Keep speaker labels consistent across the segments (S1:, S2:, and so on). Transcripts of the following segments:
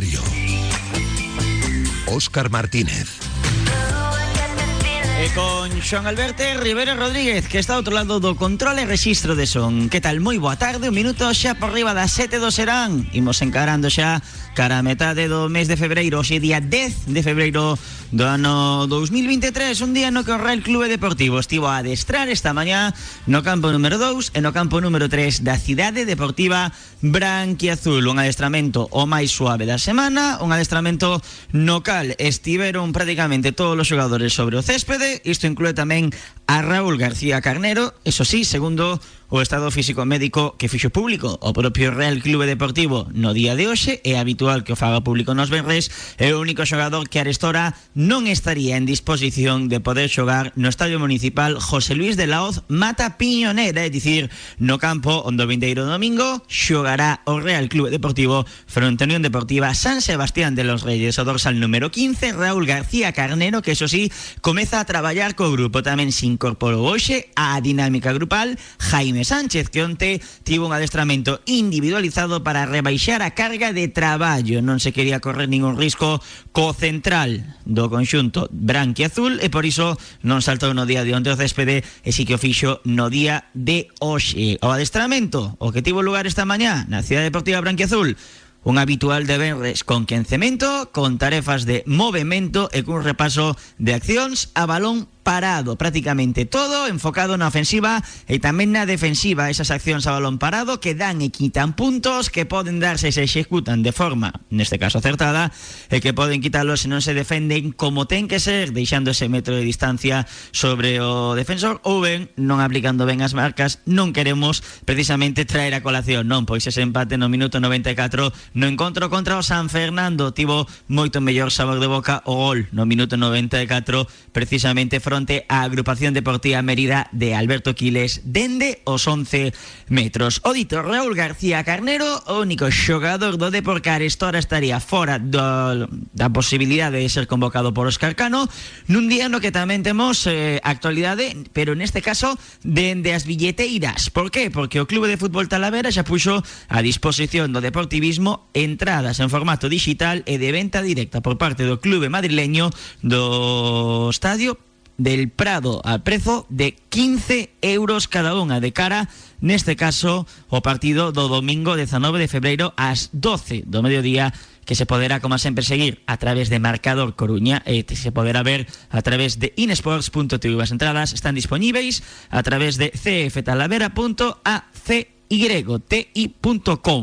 S1: Diario. Óscar Martínez.
S2: E con Xoan Alberto Rivera Rodríguez Que está ao outro lado do control e registro de son Que tal? Moi boa tarde, un minuto xa por riba das 7 do serán Imos encarando xa cara a metade do mes de febreiro Oxe día 10 de febreiro do ano 2023 Un día no que o Real Clube Deportivo. Estivo a adestrar esta mañá No campo número 2 e no campo número 3 da Cidade Deportiva Branquiazul. Un adestramento o máis suave da semana Un adestramento no cal estiveron prácticamente todos os xogadores sobre o céspede. Isto inclúe tamén a Raúl García Carnero, eso sí, segundo o estado físico médico que fixo público o propio Real Clube Deportivo no día de hoxe é habitual que o faga público nos venres é o único xogador que arestora non estaría en disposición de poder xogar no Estadio Municipal José Luis de la Hoz Mata Piñonera é dicir, no campo onde o domingo xogará o Real Clube Deportivo fronte Unión Deportiva San Sebastián de los Reyes o dorsal número 15 Raúl García Carnero que eso sí comeza a traballar co grupo tamén sin incorporou hoxe a dinámica grupal Jaime Sánchez, que onte tivo un adestramento individualizado para rebaixar a carga de traballo. Non se quería correr ningún risco co central do conxunto branque azul e por iso non saltou no día de onte o céspede e si que o no día de hoxe. O adestramento, o que tivo lugar esta mañá na Cidade Deportiva Branque Azul, un habitual de venres con quencemento, con tarefas de movimento e cun repaso de accións a balón parado prácticamente todo enfocado na ofensiva e tamén na defensiva esas accións a balón parado que dan e quitan puntos que poden darse se executan de forma, neste caso acertada e que poden quitarlos se non se defenden como ten que ser, deixando ese metro de distancia sobre o defensor ou ben non aplicando ben as marcas non queremos precisamente traer a colación. Non, pois ese empate no minuto 94 no encontro contra San Fernando tivo moito mellor sabor de boca o gol no minuto 94 precisamente fronte fronte agrupación deportiva Mérida de Alberto Quiles dende os 11 metros. O dito Raúl García Carnero, o único xogador do Depor que Arestora estaría fora do, da posibilidade de ser convocado por Oscar Cano nun día no que tamén temos eh, actualidade, pero neste caso dende as billeteiras. Por qué? Porque o Clube de Fútbol Talavera xa puxo a disposición do deportivismo entradas en formato digital e de venta directa por parte do clube madrileño do estadio del Prado a prezo de 15 euros cada unha de cara neste caso o partido do domingo 19 de febreiro ás 12 do mediodía que se poderá, como sempre, seguir a través de Marcador Coruña e se poderá ver a través de inesports.tv. As entradas están dispoñíveis a través de cftalavera.ac yti.com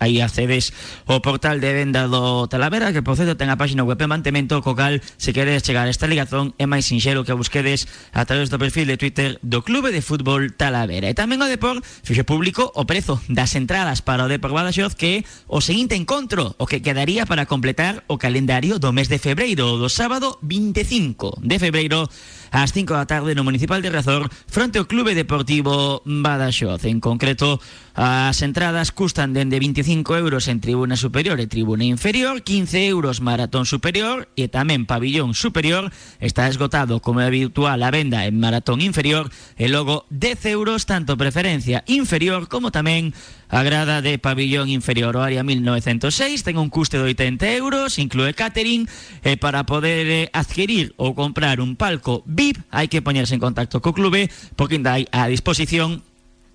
S2: Aí accedes ao portal de venda do Talavera Que por certo ten a página web de mantemento Co cal se chegar a esta ligazón É máis sinxero que busquedes a través do perfil de Twitter Do Clube de Fútbol Talavera. E tamén o Depor fixe público o prezo das entradas para o Depor Badaxoz Que o seguinte encontro O que quedaría para completar o calendario do mes de febreiro Do sábado 25 de febreiro ás 5 da tarde no Municipal de Razor fronte ao Clube Deportivo Badaxoz. En concreto, as entradas custan dende 25 euros en tribuna superior e tribuna inferior, 15 euros maratón superior e tamén pabillón superior. Está esgotado como habitual a venda en maratón inferior e logo 10 euros tanto preferencia inferior como tamén a grada de pabillón inferior o área 1906 ten un custe de 80 euros, inclúe catering. E para poder eh, adquirir ou comprar un palco VIP hai que poñerse en contacto co clube porque ainda hai a disposición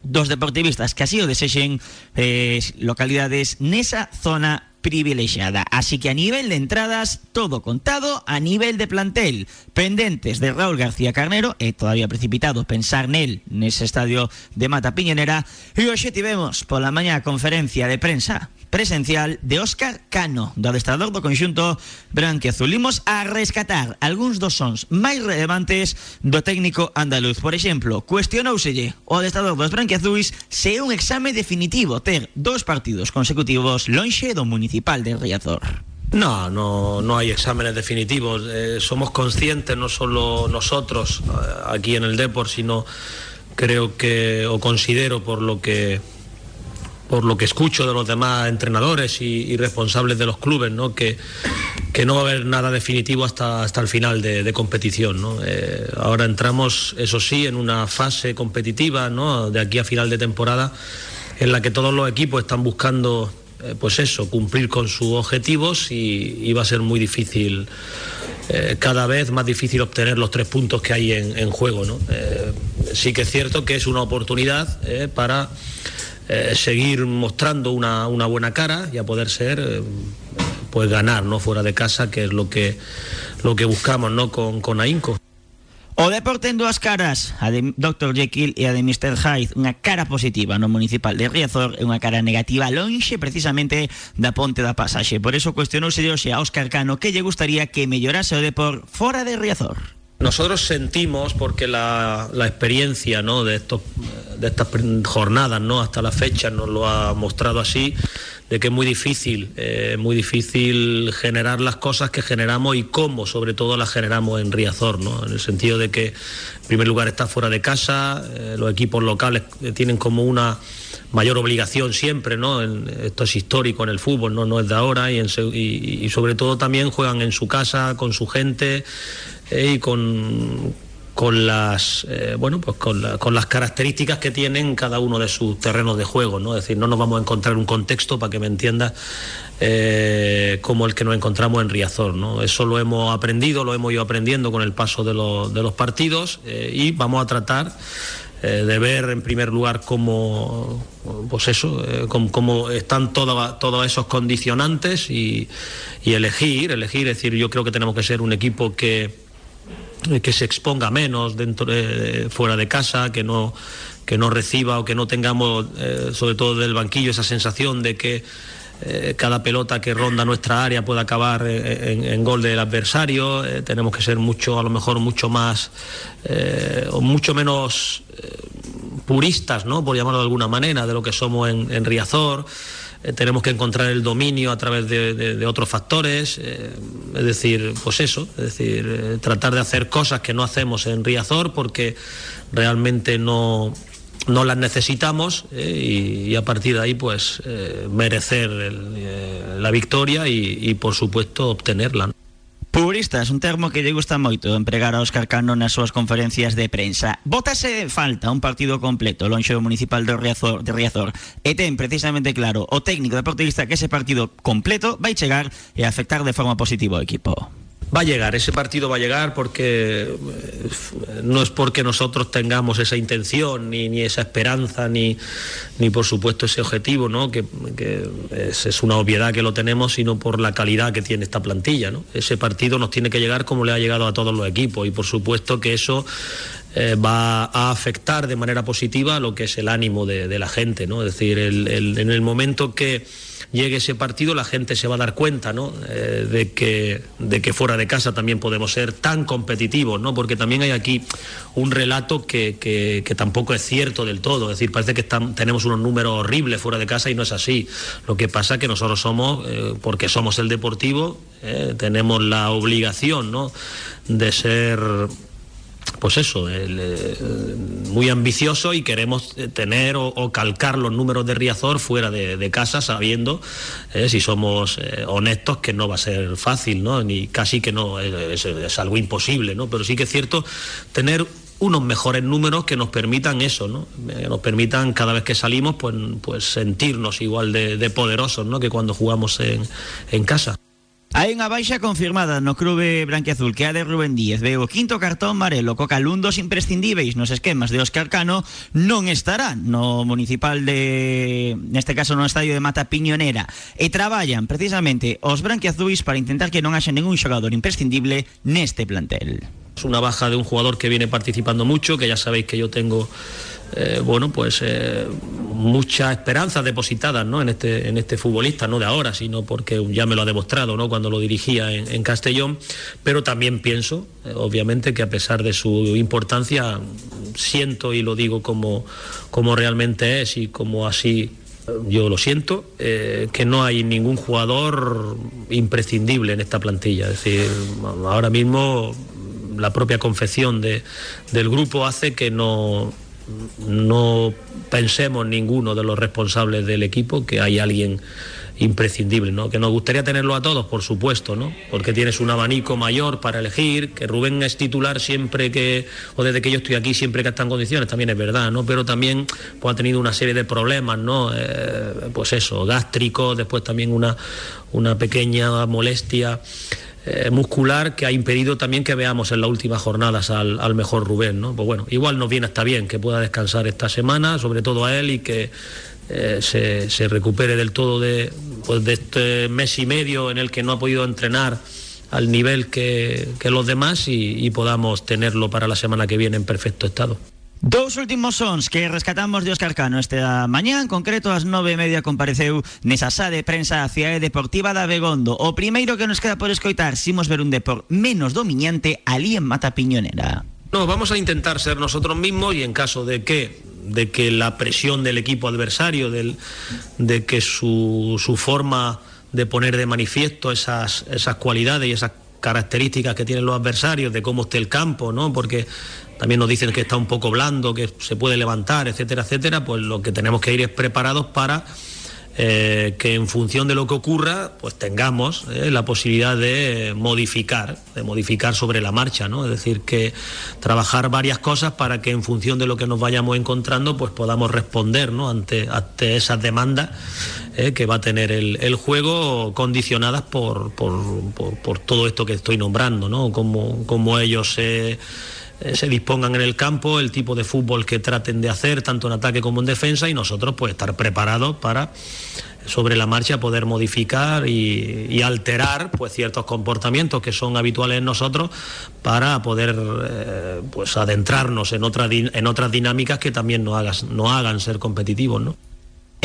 S2: dos deportivistas que así o desexen eh, localidades nesa zona privilexiada. Así que a nivel de entradas, todo contado, a nivel de plantel, pendentes de Raúl García Carnero, e todavía precipitado pensar nel nese estadio de Mata Piñonera, e hoxe tivemos pola mañá conferencia de prensa presencial de Óscar Cano, do adestrador do conxunto branquiazul. Imos a rescatar algúns dos sons máis relevantes do técnico andaluz. Por exemplo, cuestionouselle o adestrador dos branquiazuis se é un exame definitivo ter dos partidos consecutivos lonxe do municipal de Riazor.
S3: No, no, no hay exámenes definitivos. Eh, somos conscientes, no solo nosotros eh, aquí en el Depor, sino creo que, o considero por lo que por lo que escucho de los demás entrenadores y, responsables de los clubes, ¿no? Que, que, no va a haber nada definitivo hasta, hasta el final de, de competición. ¿no? Eh, ahora entramos, eso sí, en una fase competitiva ¿no? de aquí a final de temporada en la que todos los equipos están buscando eh, pues eso, cumplir con sus objetivos y, va a ser muy difícil, eh, cada vez más difícil obtener los tres puntos que hay en, juego. sí que es cierto que es una oportunidad para seguir mostrando una, buena cara y a poder ser, pues ganar, ¿no? Fuera de casa, que es lo que, lo que buscamos, ¿no? Con, con AINCO.
S2: O deporte en dúas caras, a de Dr. Jekyll e a de Mr. Hyde, unha cara positiva no municipal de Riazor e unha cara negativa lonxe precisamente da ponte da pasaxe. Por eso cuestionouse hoxe a Óscar Cano que lle gustaría que mellorase o depor fora de Riazor.
S3: Nosotros sentimos, porque la, experiencia ¿no? de, estos, de estas jornadas ¿no? hasta la fecha nos lo ha mostrado así, de que es muy difícil, eh, muy difícil generar las cosas que generamos y cómo sobre todo las generamos en Riazor, ¿no? en el sentido de que en primer lugar está fuera de casa, eh, los equipos locales eh, tienen como una mayor obligación siempre, ¿no? esto es histórico en el fútbol, no, no es de ahora, y, sobre todo también juegan en su casa, con su gente, eh, y con, con las eh, bueno pues con, las características que tienen cada uno de sus terrenos de juego no es decir no nos vamos a encontrar un contexto para que me entiendas eh, como el que nos encontramos en Riazor no eso lo hemos aprendido lo hemos ido aprendiendo con el paso de, de los partidos y vamos a tratar de ver en primer lugar cómo pues eso cómo, están todos esos condicionantes y, elegir elegir es decir yo creo que tenemos que ser un equipo que eh, que se exponga menos dentro fuera de casa, que no, que no reciba o que no tengamos, eh, sobre todo del banquillo, esa sensación de que eh, cada pelota que ronda nuestra área puede acabar en, gol del adversario. tenemos que ser mucho, a lo mejor mucho más o mucho menos puristas, ¿no? por llamarlo de alguna manera, de lo que somos en Riazor. Eh, tenemos que encontrar el dominio a través de, otros factores, eh, es decir, pues eso, es decir, eh, tratar de hacer cosas que no hacemos en Riazor porque realmente no, no las necesitamos y, a partir de ahí pues merecer la victoria y, por supuesto obtenerla.
S2: Purista es un termo que lle gusta moito empregar a Óscar Cano nas súas conferencias de prensa. Bótase falta un partido completo lonxe do municipal de Riazor, de e precisamente claro o técnico deportivista que ese partido completo vai chegar e afectar de forma positiva ao equipo.
S3: Va a llegar, ese partido va a llegar porque eh, no es porque nosotros tengamos esa intención, ni, ni esa esperanza, ni, ni por supuesto ese objetivo, ¿no? que, es, una obviedad que lo tenemos, sino por la calidad que tiene esta plantilla. ¿no? Ese partido nos tiene que llegar como le ha llegado a todos los equipos y por supuesto que eso eh, va a afectar de manera positiva lo que es el ánimo de, la gente. ¿no? Es decir, en el momento que llegue ese partido, la gente se va a dar cuenta ¿no? Eh, de, que, de que fuera de casa también podemos ser tan competitivos, ¿no? porque también hay aquí un relato que, que, tampoco es cierto del todo, es decir, parece que tenemos unos números horribles fuera de casa y no es así. Lo que pasa es que nosotros somos, eh, porque somos el deportivo, eh, tenemos la obligación ¿no? de ser pues eso, eh, muy ambicioso y queremos tener o, calcar los números de Riazor fuera de, casa, sabiendo, eh, si somos eh, honestos, que no va a ser fácil. Ni casi que no, es, algo imposible, ¿no? Pero sí que es cierto tener unos mejores números que nos permitan eso. Que nos permitan cada vez que salimos, pues, pues sentirnos igual de, poderosos, ¿no? Que cuando jugamos en casa.
S2: Hai unha baixa confirmada no clube branquiazul que a de Rubén Díez. Veo o quinto cartón amarelo co calún dos imprescindíveis nos esquemas de Óscar Cano non estará no municipal de... neste caso no estadio de Mata Piñonera e traballan precisamente os branquiazuis para intentar que non haxa ningún xogador imprescindible neste plantel.
S3: Es una baja de un jugador que viene participando mucho, que ya sabéis que yo tengo eh, bueno, pues eh, muchas esperanzas depositadas ¿no? en, este, en este futbolista, no de ahora, sino porque ya me lo ha demostrado ¿no? cuando lo dirigía en, Castellón, pero también pienso, eh, obviamente, que a pesar de su importancia, siento y lo digo como, como realmente es y como así yo lo siento, que no hay ningún jugador imprescindible en esta plantilla. Es decir, ahora mismo la propia confección de, del grupo hace que no, no pensemos ninguno de los responsables del equipo que hay alguien imprescindible, ¿no? Que nos gustaría tenerlo a todos, por supuesto, ¿no? Porque tienes un abanico mayor para elegir, que Rubén es titular siempre que, o desde que yo estoy aquí, siempre que está en condiciones, también es verdad, ¿no? Pero también pues, ha tenido una serie de problemas, ¿no? Eh, pues eso, gástricos, después también una, una pequeña molestia. Eh, muscular que ha impedido también que veamos en las últimas jornadas al, mejor Rubén. Pues bueno, igual nos viene hasta bien que pueda descansar esta semana, sobre todo a él y que eh, se, recupere del todo de, pues de este mes y medio en el que no ha podido entrenar al nivel que, los demás y, podamos tenerlo para la semana que viene en perfecto estado.
S2: Dos últimos sons que rescatamos de Óscar Cano esta mañá, en concreto ás nove e media compareceu nesa de prensa a Ciudad Deportiva da Begondo. O primeiro que nos queda por escoitar, simos ver un depor menos dominante ali en Mata Piñonera.
S3: No, vamos a intentar ser nosotros mismos y en caso de que de que la presión del equipo adversario, del, de que su, su forma de poner de manifiesto esas, esas cualidades y esas características que tienen los adversarios, de cómo esté el campo, ¿no? Porque también nos dicen que está un poco blando, que se puede levantar, etcétera, etcétera, pues lo que tenemos que ir es preparados para eh, que en función de lo que ocurra, pues tengamos eh, la posibilidad de modificar, de modificar sobre la marcha, ¿no? Es decir, que trabajar varias cosas para que en función de lo que nos vayamos encontrando, pues podamos responder, ¿no? Ante, ante esas demandas eh, que va a tener el, juego, condicionadas por, por, todo esto que estoy nombrando, ¿no? Como, como ellos se eh, se dispongan en el campo, el tipo de fútbol que traten de hacer, tanto en ataque como en defensa, y nosotros pues estar preparados para sobre la marcha poder modificar y, alterar pues ciertos comportamientos que son habituales en nosotros para poder eh, pues adentrarnos en, en otras dinámicas que también nos hagan, hagan ser competitivos, ¿no?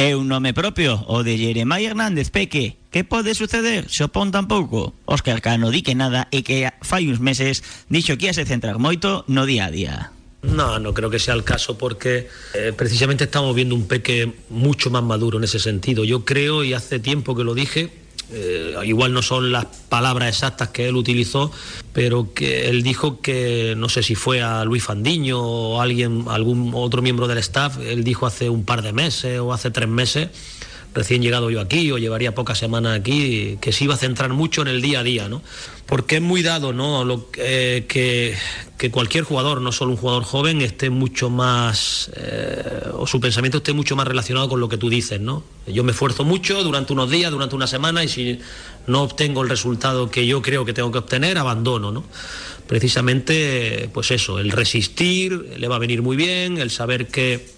S2: É un nome propio, o de Jeremai Hernández Peque. Que pode suceder? Xopón tampouco. Óscar Cano di que nada e que fai uns meses dixo que ia se moito no día a día.
S3: No, no creo que sea el caso porque eh, precisamente estamos viendo un Peque mucho más maduro en ese sentido. Yo creo, y hace tiempo que lo dije, eh, igual no son las palabras exactas que él utilizó, pero que él dijo que, no sé si fue a Luis Fandiño o alguien, algún otro miembro del staff, él dijo hace un par de meses o hace tres meses, recién llegado yo aquí o llevaría pocas semanas aquí, que se iba a centrar mucho en el día a día, ¿no? Porque es muy dado, ¿no? Lo, eh, que, que, cualquier jugador, no solo un jugador joven, esté mucho más, eh, o su pensamiento esté mucho más relacionado con lo que tú dices, ¿no? Yo me esfuerzo mucho durante unos días, durante una semana, y si no obtengo el resultado que yo creo que tengo que obtener, abandono, ¿no? Precisamente, pues eso, el resistir le va a venir muy bien, el saber que,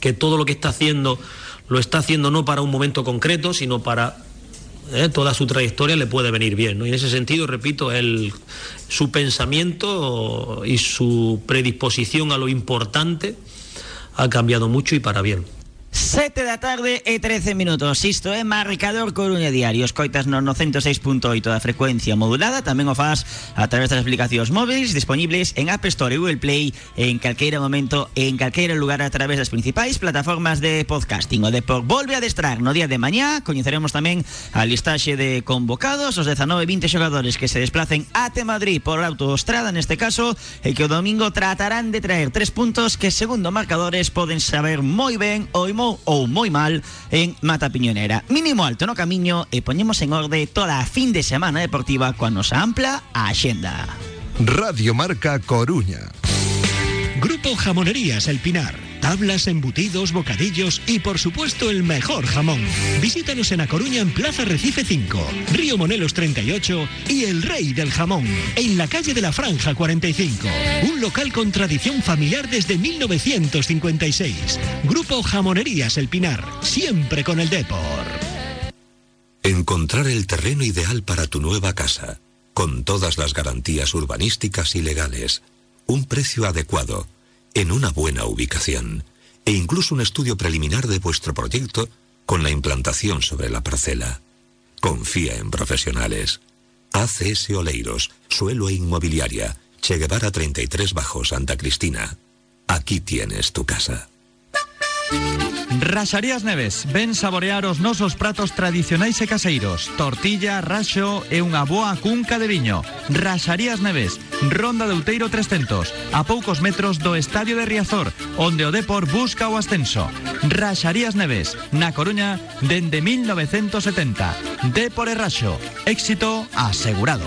S3: que todo lo que está haciendo lo está haciendo no para un momento concreto, sino para eh, toda su trayectoria le puede venir bien. Y en ese sentido, repito, el, su pensamiento y su predisposición a lo importante ha cambiado mucho y para bien.
S2: 7 da tarde e 13 minutos. Isto é Marcador Coruña Diario. Escoitas no 106.8 da frecuencia modulada Tamén o a través das aplicacións móviles Disponibles en App Store e Google Play En calqueira momento, en calqueira lugar A través das principais plataformas de podcasting. O Depor volve a destrar no día de mañá. Coñeceremos tamén a listaxe de convocados Os 19 20 xogadores que se desplacen ate Madrid Por autoestrada neste caso E que domingo tratarán de traer tres puntos Que segundo marcadores poden saber moi ben o moi ou moi mal en Mata Piñonera. Mínimo alto no camiño e poñemos en orde toda a fin de semana deportiva coa nosa ampla axenda.
S1: Radio Marca Coruña.
S4: Grupo Jamonerías El Pinar. Tablas, embutidos, bocadillos y por supuesto el mejor jamón. Visítanos en A Coruña en Plaza Recife 5, Río Monelos 38 y El Rey del Jamón, en la calle de la Franja 45. Un local con tradición familiar desde 1956. Grupo Jamonerías El Pinar, siempre con el Depor.
S1: Encontrar el terreno ideal para tu nueva casa, con todas las garantías urbanísticas y legales, un precio adecuado en una buena ubicación e incluso un estudio preliminar de vuestro proyecto con la implantación sobre la parcela. Confía en profesionales. ACS Oleiros, Suelo e Inmobiliaria, Che Guevara 33 Bajo Santa Cristina. Aquí tienes tu casa.
S5: Raxarías Neves, ven saborear os nosos pratos tradicionais e caseiros Tortilla, raxo e unha boa cunca de viño Raxarías Neves, Ronda de Outeiro 300, a poucos metros do Estadio de Riazor, onde o Depor busca o ascenso. Raxarías Neves, na Coruña, dende 1970. Depor e Raxo, éxito asegurado.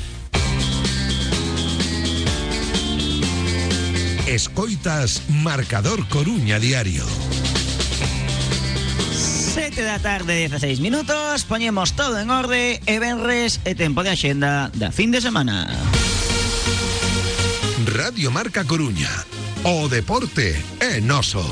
S6: Escoitas Marcador Coruña Diario.
S2: 7 da tarde, 16 minutos, poñemos todo en orde e venres e tempo de axenda da fin de semana.
S6: Radio Marca Coruña. O deporte é noso.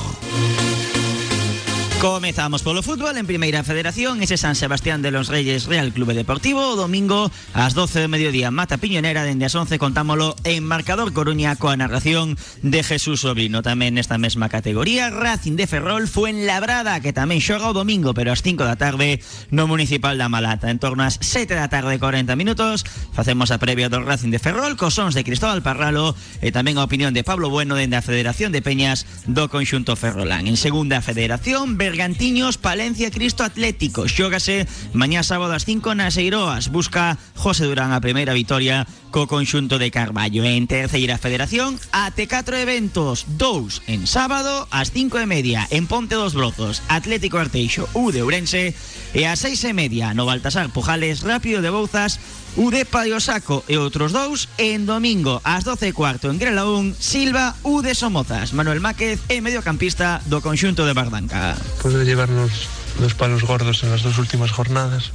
S2: Comezamos polo fútbol en Primeira Federación Ese San Sebastián de los Reyes Real Clube Deportivo. Domingo ás 12 de mediodía Mata Piñonera dende as 11 contámolo En Marcador Coruña coa narración de Jesús Sobrino Tamén nesta mesma categoría Racing de Ferrol fue en Labrada Que tamén xoga domingo pero ás 5 da tarde No Municipal da Malata. En torno ás 7 da tarde 40 minutos Facemos a previa do Racing de Ferrol Cos sons de Cristóbal Parralo E tamén a opinión de Pablo Bueno Dende a Federación de Peñas do Conxunto Ferrolán En segunda federación Bergantiños, Palencia, Cristo Atlético. Xógase mañá sábado ás 5 nas Eiroas. Busca José Durán a primeira vitoria co conxunto de Carballo. En terceira federación, ate 4 eventos. Dous en sábado ás 5 e media en Ponte dos Brozos. Atlético Arteixo, U de Ourense. E ás 6 e media no Baltasar Pujales, Rápido de Bouzas, U de Saco e outros dous en domingo ás 12 e cuarto en Grelaún, Silva, U de Somozas, Manuel Máquez e mediocampista do conxunto de Bardanca.
S7: Puede llevarnos los palos gordos en las dos últimas jornadas.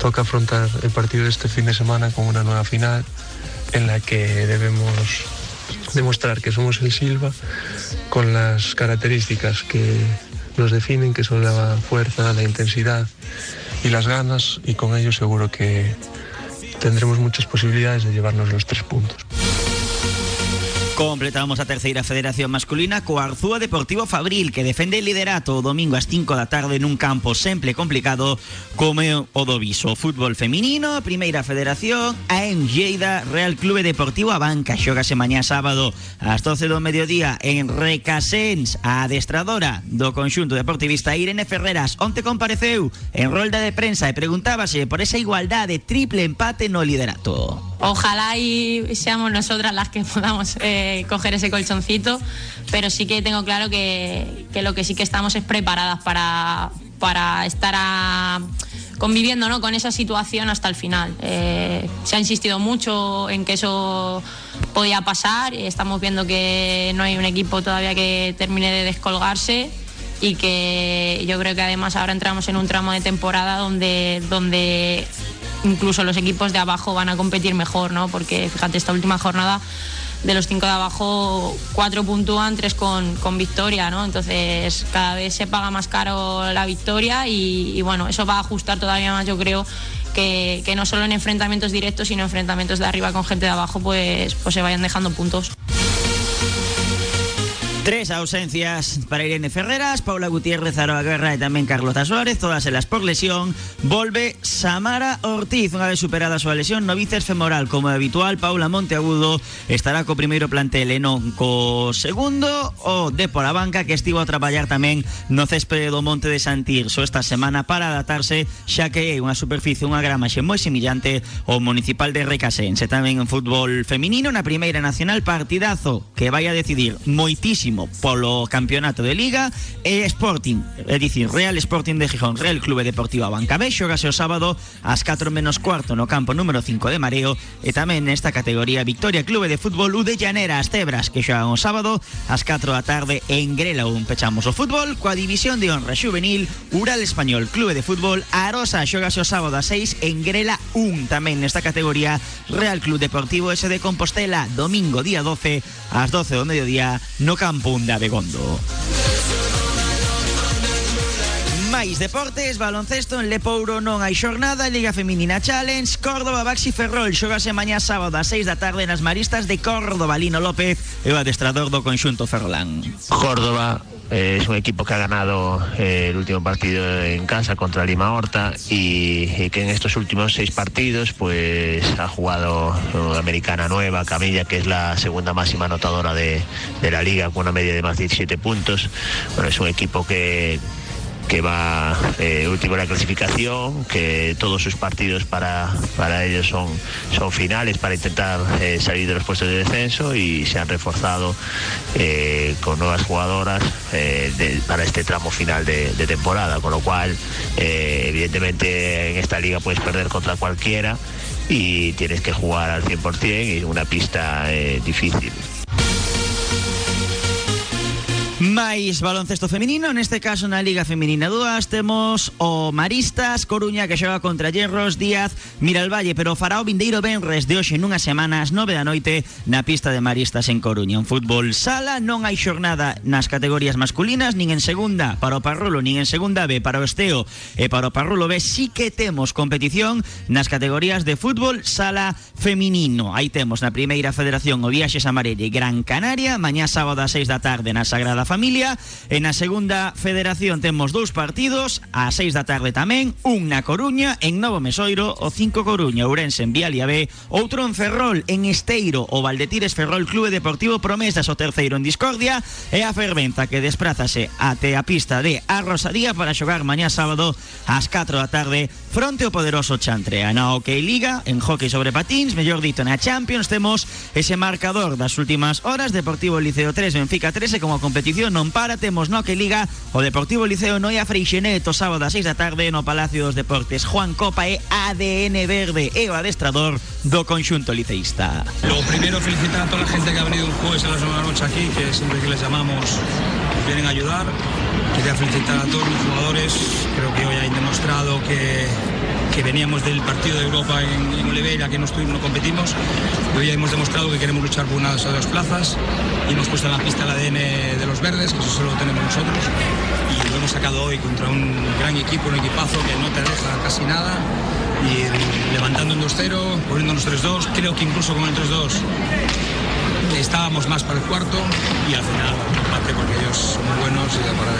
S7: Toca afrontar el partido de este fin de semana con una nueva final en la que debemos demostrar que somos el Silva con las características que nos definen, que son la fuerza, la intensidad y las ganas y con ello seguro que tendremos muchas posibilidades de llevarnos los tres puntos.
S2: Completamos a terceira federación masculina co Arzúa Deportivo Fabril que defende el liderato o domingo ás 5 da tarde nun campo sempre complicado como o. Fútbol feminino, primeira federación, a en Real Clube Deportivo Abanca. Xógase mañá sábado ás 12 do mediodía en Recasens, a adestradora do conxunto deportivista Irene Ferreras. Onte compareceu en rolda de prensa e preguntábase por esa igualdade triple empate no liderato.
S8: Ojalá y seamos nosotras las que podamos eh, coger ese colchoncito, pero sí que tengo claro que, que, lo que sí que estamos es preparadas para, para estar conviviendo ¿no? con esa situación hasta el final. Eh, se ha insistido mucho en que eso podía pasar y estamos viendo que no hay un equipo todavía que termine de descolgarse y que yo creo que además ahora entramos en un tramo de temporada donde, donde incluso los equipos de abajo van a competir mejor, ¿no? Porque fíjate, esta última jornada de los cinco de abajo, cuatro puntúan, tres con, con victoria, ¿no? Entonces cada vez se paga más caro la victoria y, bueno, eso va a ajustar todavía más, yo creo, que, que, no solo en enfrentamientos directos, sino enfrentamientos de arriba con gente de abajo, pues, pues se vayan dejando puntos.
S2: Tres ausencias para Irene Ferreras, Paula Gutiérrez, Aroa Guerra e tamén Carlota Suárez, todas elas por lesión. Volve Samara Ortiz, unha vez superada súa lesión no bíceps femoral, como habitual, Paula Monteagudo estará co primeiro plantel e non co segundo, o de por a banca que estivo a traballar tamén no céspede do Monte de Santirso esta semana para adaptarse, xa que é unha superficie, unha gramaxe moi semillante ao municipal de Recasense. Tamén en fútbol feminino, na primeira nacional, partidazo que vai a decidir moitísimo polo campeonato de Liga e Sporting, é dicir, Real Sporting de Gijón, Real Clube Deportivo Abancabé, xogase o sábado ás 4 menos cuarto no campo número 5 de Mareo e tamén nesta categoría Victoria Clube de Fútbol U de Llanera, as Tebras, que xogan o sábado ás 4 da tarde en Grelaun. Pechamos o fútbol coa división de honra juvenil Ural Español Clube de Fútbol Arosa xogase o sábado a 6 en Grela 1 tamén nesta categoría Real Club Deportivo S de Compostela domingo día 12 ás 12 do mediodía no campo Punta de Gondo. Mais deportes, baloncesto en Lepouro non hai xornada, Liga Feminina Challenge, Córdoba, Baxi Ferrol xogase mañá sábado ás 6 da tarde nas Maristas de Córdoba, Lino López e o adestrador do conxunto Ferrolán.
S9: Córdoba eh, es un equipo que ha ganado eh, el último partido en casa contra Lima Horta y, que en estos últimos seis partidos pues ha jugado una americana nueva, Camilla, que es la segunda máxima anotadora de, de la liga con una media de más de 17 puntos. Bueno, es un equipo que que va eh, último en la clasificación, que todos sus partidos para, para ellos son, son finales para intentar eh, salir de los puestos de descenso y se han reforzado eh, con nuevas jugadoras para este tramo final de, de temporada, con lo cual evidentemente en esta liga puedes perder contra cualquiera y tienes que jugar al 100% y una pista difícil.
S2: Máis baloncesto feminino, neste caso na Liga Feminina 2 temos o Maristas Coruña que xoga contra Hierros Díaz Miralvalle, pero fará o vindeiro Benres de hoxe nunhas semanas 9 da noite na pista de Maristas en Coruña. Un fútbol sala, non hai xornada nas categorías masculinas, nin en segunda para o Parrulo, nin en segunda B para o Esteo e para o B sí que temos competición nas categorías de fútbol sala feminino. Aí temos na primeira federación o Viaxes Amarelle Gran Canaria, mañá sábado a 6 da tarde na Sagrada Familia, e na segunda federación temos dous partidos, a 6 da tarde tamén, un na Coruña, en Novo Mesoiro, o 5 Coruña, Ourense en Vialia B, outro en Ferrol, en Esteiro, o Valdetires Ferrol Clube Deportivo Promesas, o terceiro en Discordia, e a Ferventa que desprázase a pista de A Rosadía para xogar mañá sábado ás 4 da tarde fronte ao poderoso Chantrea. Na OK Liga, en hockey sobre patins, mellor dito na Champions, temos ese marcador das últimas horas, Deportivo Liceo 3, Benfica 3, e como a competición non para, temos no OK Liga o Deportivo Liceo Noia Freixenet o sábado a 6 da tarde no Palacio dos Deportes. Juan Copa e ADN Verde e o do conxunto liceísta.
S10: Lo primero, felicitar a toda la gente que ha venido un jueves a las 9 de la noche aquí, que siempre que les llamamos vienen a ayudar. Quería felicitar a todos mis jugadores, creo que hoy han demostrado que, que veníamos del partido de Europa en, en Oliveira, que no, estuvimos, no competimos, y hoy hemos demostrado que queremos luchar por una de dos plazas y hemos puesto en la pista el ADN de los verdes, que eso solo lo tenemos nosotros, y lo hemos sacado hoy contra un gran equipo, un equipazo que no te deja casi nada y levantando un 2-0, poniéndonos 3-2, creo que incluso con el 3-2 estábamos más para el cuarto y al final empate porque ellos son muy buenos y para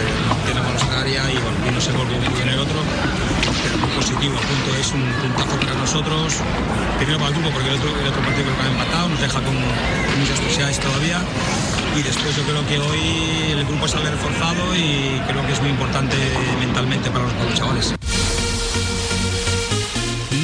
S10: tenemos nuestra área y bueno, y no se volvió muy en el otro, pero muy positivo, el es un puntazo para nosotros, primero para el grupo porque el otro, el otro partido que ha empatado, nos deja con, con muchas posibilidades todavía. Y después yo creo que hoy el grupo sale reforzado y creo que es muy importante mentalmente para los, para los chavales.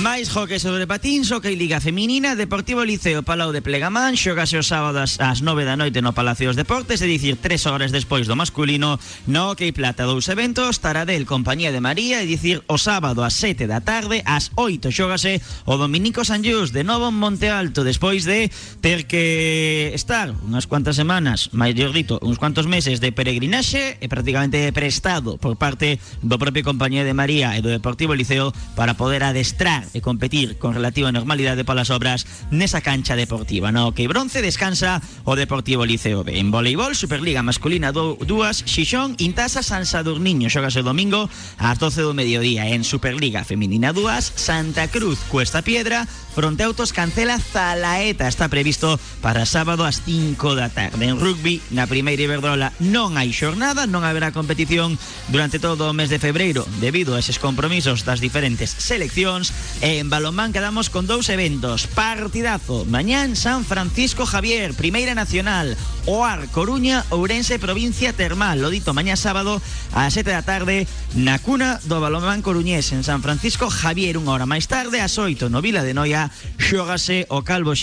S2: Máis hockey sobre patins, hockey Liga Feminina, Deportivo Liceo Palau de Plegamán, xogase o sábado ás, ás 9 da noite no Palacio dos Deportes, é dicir, tres horas despois do masculino, no hockey plata dous eventos, Taradell Compañía de María, é dicir, o sábado ás 7 da tarde, ás 8 xogase o Dominico Sanjus de novo en Monte Alto, despois de ter que estar unhas cuantas semanas, maior dito, uns cuantos meses de peregrinaxe e prácticamente prestado por parte do propio Compañía de María e do Deportivo Liceo para poder adestrar e competir con relativa normalidade polas obras nesa cancha deportiva. No que bronce descansa o Deportivo Liceo B. En voleibol, Superliga masculina do, dúas, Xixón, Intasa, San Sadurniño, xogase o domingo ás 12 do mediodía. En Superliga feminina dúas, Santa Cruz, Cuesta Piedra, Fronte Autos cancela Zalaeta. Está previsto para sábado ás 5 da tarde. En rugby, na primeira Iberdrola non hai xornada, non haberá competición durante todo o mes de febreiro debido a eses compromisos das diferentes seleccións en balonmán quedamos con dous eventos. Partidazo. Mañán San Francisco Javier. Primeira Nacional. Oar Coruña Ourense Provincia Termal. Lo dito mañá sábado a 7 da tarde Na cuna do balonmán coruñés. En San Francisco Javier Unha hora máis tarde As 8 no Vila de Noia Xógase o Calvo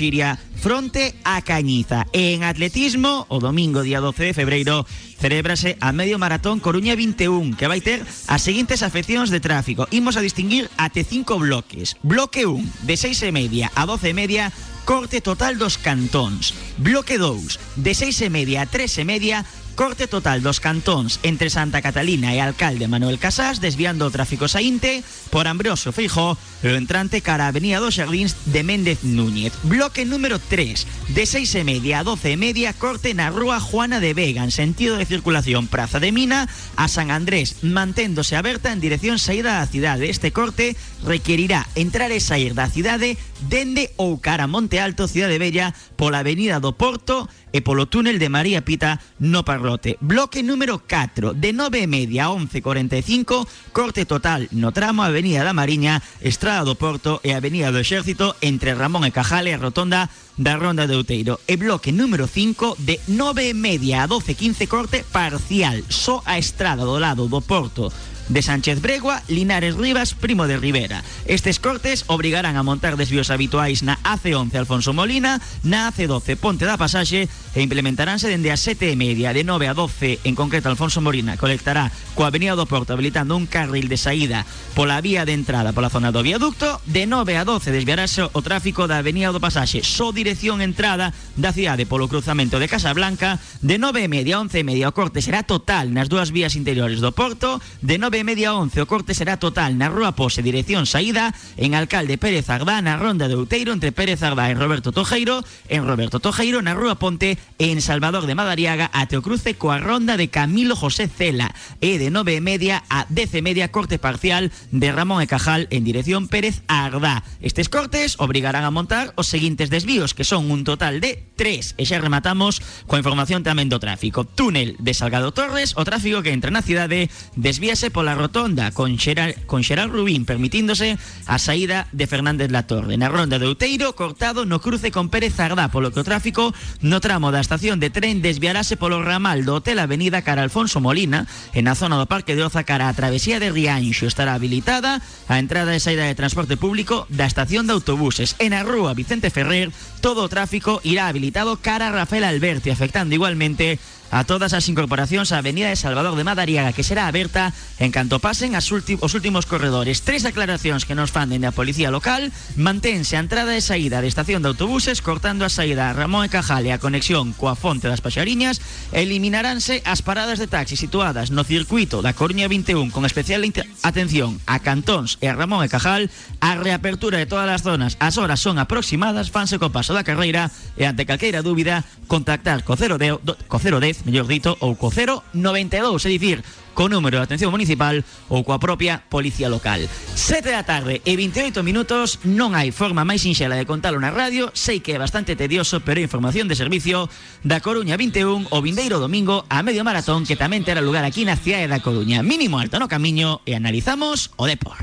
S2: Fronte a Cañiza. En atletismo O domingo día 12 de febreiro Celébrase a medio maratón Coruña 21 Que vai ter as seguintes afeccións de tráfico. Imos a distinguir até cinco bloques. Bloque 1, de 6 e media a 12 e media Corte total dos cantóns. Bloque 2, de 6 e media a 3 e media Corte total dos cantóns entre Santa Catalina e Alcalde Manuel Casás desviando tráfico saínte por Ambrosio Feijó e o entrante cara a Avenida dos Xardíns de Méndez Núñez. Bloque número 3, de 6 e media a 12 e media, corte na rúa Juana de Vega, en sentido de circulación Praza de Mina a San Andrés, manténdose aberta en dirección saída da cidade. Este corte requerirá entrar e sair da cidade dende ou cara Monte Alto, Cidade Bella, pola Avenida do Porto e polo túnel de María Pita no Parrote. Bloque número 4, de 9 e media a 11.45, corte total no tramo Avenida da Mariña, Estrada do Porto e Avenida do Exército entre Ramón e Cajal e Rotonda da Ronda de Outeiro. E bloque número 5, de 9 e media a 12.15, corte parcial, só a estrada do lado do Porto de Sánchez Bregua, Linares Rivas, Primo de Rivera. Estes cortes obrigarán a montar desvíos habituais na AC11 Alfonso Molina, na AC12 Ponte da Pasaxe e implementaránse dende as 7 e media de 9 a 12 en concreto Alfonso Molina colectará coa Avenida do Porto habilitando un carril de saída pola vía de entrada pola zona do viaducto de 9 a 12 desviarase o tráfico da Avenida do Pasaxe só dirección entrada da cidade polo cruzamento de Casablanca de 9 e media a 11 e media o corte será total nas dúas vías interiores do Porto de 9 e media a 11 o corte será total. Na Pose dirección saída en Alcalde Pérez Agdá na Ronda de Outeiro entre Pérez Agdá e Roberto Tojeiro. En Roberto Tojeiro na Ponte en Salvador de Madariaga até o cruce coa Ronda de Camilo José Cela. E de 9 e media a 10 e media corte parcial de Ramón e Cajal en dirección Pérez Agdá. Estes cortes obrigarán a montar os seguintes desvíos que son un total de 3 e xa rematamos coa información tamén do tráfico. Túnel de Salgado Torres, o tráfico que entra na cidade desvíase pola rotonda con Xeral, con Xeral Rubín permitíndose a saída de Fernández La Torre. Na ronda de Outeiro, cortado no cruce con Pérez Agdá, polo que o tráfico no tramo da estación de tren desviarase polo ramal do Hotel Avenida cara Alfonso Molina, e na zona do Parque de Oza cara a travesía de Rianxo estará habilitada a entrada e saída de transporte público da estación de autobuses. E na rúa Vicente Ferrer, todo tráfico irá habilitado cara a Rafael Alberti, afectando igualmente a todas as incorporacións á Avenida de Salvador de Madariaga que será aberta en canto pasen as ulti os últimos corredores. Tres aclaracións que nos fan dende a Policía Local. Mantense a entrada e saída de estación de autobuses cortando a saída a Ramón e Cajal e a conexión coa Fonte das Paxariñas. Eliminaránse as paradas de taxi situadas no circuito da Coruña 21 con especial atención a Cantóns e a Ramón e Cajal. A reapertura de todas as zonas as horas son aproximadas fanse co paso da carreira e ante calqueira dúbida contactar co 010 co 010 mellor dito, ou co 092, é dicir, co número de atención municipal ou coa propia policía local. 7 da tarde e 28 minutos, non hai forma máis sinxela de contalo na radio, sei que é bastante tedioso, pero información de servicio da Coruña 21 o vindeiro domingo a medio maratón que tamén terá lugar aquí na cidade da Coruña. Mínimo alto no camiño e analizamos o Depor.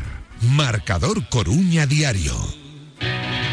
S6: Marcador Coruña Diario.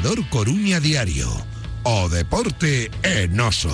S6: Marcador Coruña Diario. O deporte en oso.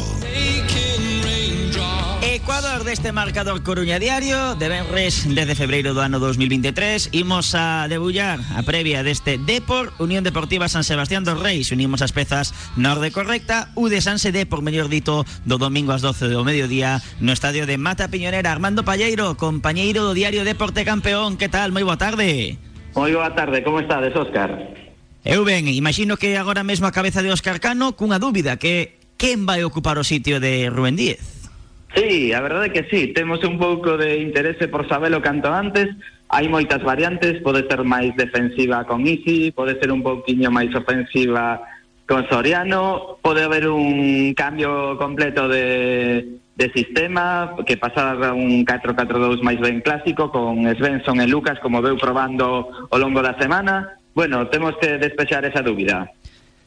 S2: E coa Ecuador deste marcador Coruña Diario de Benres desde febreiro do ano 2023 Imos a debullar a previa deste Depor Unión Deportiva San Sebastián dos Reis Unimos as pezas norde correcta U de Sanse Depor, mellor dito, do domingo ás 12 do mediodía No estadio de Mata Piñonera Armando Palleiro, compañeiro do diario Deporte Campeón Que tal? Moi boa tarde
S11: Moi boa tarde, como estades, Óscar?
S2: Eu ben, imagino que agora mesmo a cabeza de Óscar Cano cunha dúbida que quen vai ocupar o sitio de Rubén Díez?
S11: Sí, a verdade que sí, temos un pouco de interese por sabelo canto antes, hai moitas variantes, pode ser máis defensiva con Isi, pode ser un pouquiño máis ofensiva con Soriano, pode haber un cambio completo de, de sistema, que pasar a un 4-4-2 máis ben clásico con Svensson e Lucas como veu probando ao longo da semana. Bueno, temos que despexar esa dúbida.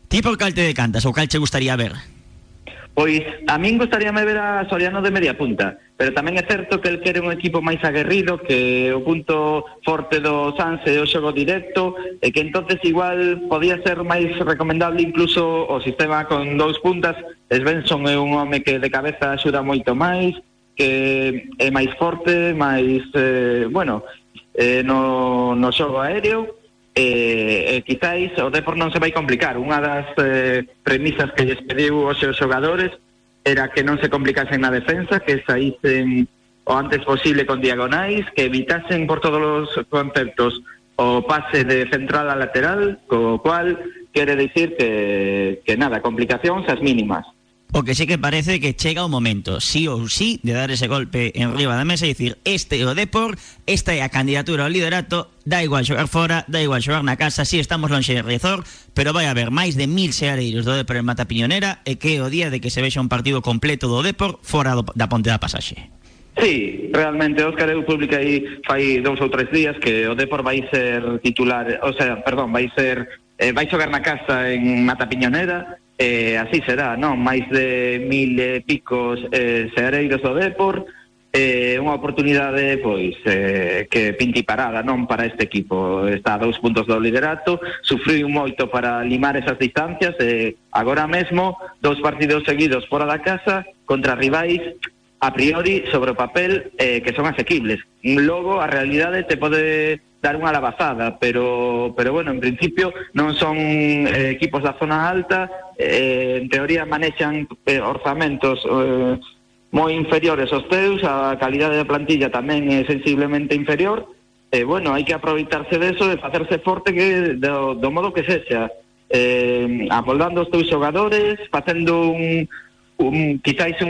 S2: Ti por cal te decantas ou cal che gustaría ver?
S11: Pois a min gustaríame ver a Soriano de media punta, pero tamén é certo que el quere un equipo máis aguerrido, que o punto forte do Sanse é o xogo directo, e que entonces igual podía ser máis recomendable incluso o sistema con dous puntas. Svensson é un home que de cabeza axuda moito máis, que é máis forte, máis, eh, bueno, eh, no, no xogo aéreo, eh, eh, quizáis o Depor non se vai complicar. Unha das eh, premisas que lles pediu os seus xogadores era que non se complicasen na defensa, que saísen o antes posible con diagonais, que evitasen por todos os conceptos o pase de central a lateral, co cual quere dicir que, que nada, complicacións as mínimas.
S2: O que sí que parece que chega o momento, sí ou sí, de dar ese golpe en riba da mesa e dicir este é o Depor, esta é a candidatura ao liderato, da igual xogar fora, da igual xogar na casa, sí estamos longe de Rizor, pero vai haber máis de mil xeareiros do Depor en Mata Piñonera e que é o día de que se vexa un partido completo do Depor fora do, da Ponte da Pasaxe.
S11: Sí, realmente Óscar eu publiquei fai dous ou tres días que o Depor vai ser titular, o sea, perdón, vai ser eh, vai xogar na casa en Mata Piñonera eh, así será, non? Máis de mil e picos eh, seareiros do Depor, eh, unha oportunidade pois eh, que pinti parada non para este equipo. Está a dous puntos do liderato sufriu moito para limar esas distancias e agora mesmo dous partidos seguidos fora da casa contra rivais a priori sobre papel eh, que son asequibles. Logo a realidade te pode dar unha lavazada, pero pero bueno, en principio non son eh, equipos da zona alta, eh, en teoría manexan eh, orzamentos eh, moi inferiores aos teus, a calidade da plantilla tamén é sensiblemente inferior, eh, bueno, hai que aproveitarse de eso, de facerse forte que do, do modo que sexa, eh, amoldando os teus xogadores, facendo un un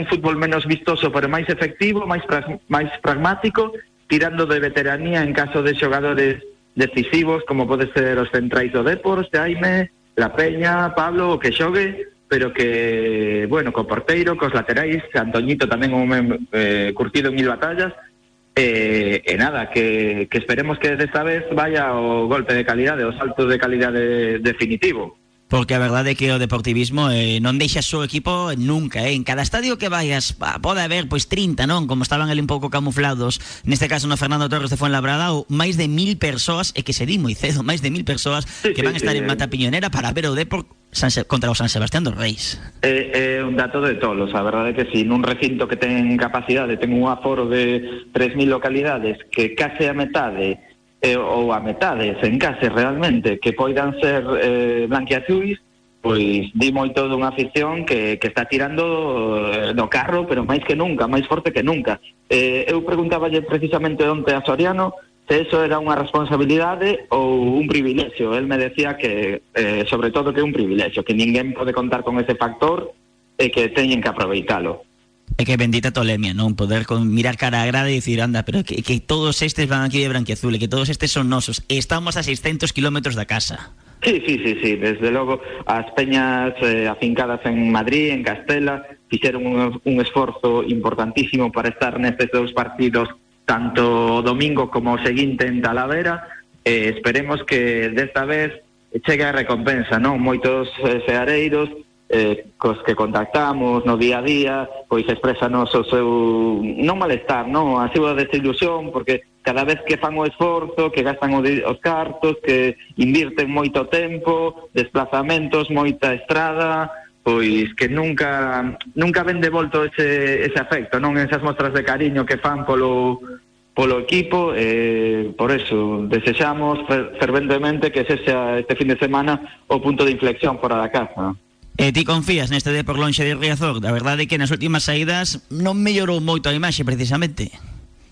S11: fútbol menos vistoso, pero máis efectivo, máis máis pragmático tirando de veteranía en caso de xogadores decisivos como pode ser os centrais do Depor, Jaime, La Peña, Pablo, que xogue, pero que, bueno, co porteiro, cos laterais, Antoñito tamén un eh, curtido en mil batallas, e, e nada, que, que esperemos que desta vez vaya o golpe de calidade, o salto de calidade definitivo
S2: porque a verdade é que o deportivismo eh, non deixa o equipo nunca, eh? en cada estadio que vayas pode haber pois 30, non? Como estaban ali un pouco camuflados, neste caso no Fernando Torres de Fuenlabrada, ou máis de mil persoas, e que se di moi cedo, máis de mil persoas sí, que van a estar en Mata Piñonera para ver o Depor San Se contra o San Sebastián dos Reis.
S11: É, é un dato de tolos, a verdade é que si nun recinto que ten capacidade, ten un aforo de 3.000 localidades, que case a metade eh, ou a metade, sen case realmente, que poidan ser eh, blanquiazuis, pois di moito dunha afición que, que está tirando eh, no carro, pero máis que nunca, máis forte que nunca. Eh, eu preguntaballe precisamente onte a Soriano se eso era unha responsabilidade ou un privilexio. El me decía que, eh, sobre todo, que é un privilexio, que ninguén pode contar con ese factor e que teñen que aproveitalo.
S2: É que bendita tolemia, non? Poder con, mirar cara a grada e dicir, anda, pero que, que todos estes van aquí de branquiazul, que todos estes son nosos. Estamos a 600 kilómetros da casa.
S11: Sí, sí, sí, sí, desde logo as peñas eh, afincadas en Madrid, en Castela, fixeron un, un esforzo importantísimo para estar nestes dous partidos tanto domingo como o seguinte en Talavera eh, esperemos que desta vez chegue a recompensa, non? Moitos eh, seareiros eh, cos que contactamos no día a día, pois expresanos o seu non malestar, non, a súa desilusión porque cada vez que fan o esforzo, que gastan os cartos, que invirten moito tempo, desplazamentos, moita estrada, pois que nunca nunca ven devolto ese, ese afecto, non esas mostras de cariño que fan polo polo equipo eh, por eso desexamos ferventemente que ese sea este fin de semana o punto de inflexión fora da casa.
S2: E ti confías neste de por lonxe de Riazor? A verdade é que nas últimas saídas non mellorou moito a imaxe precisamente.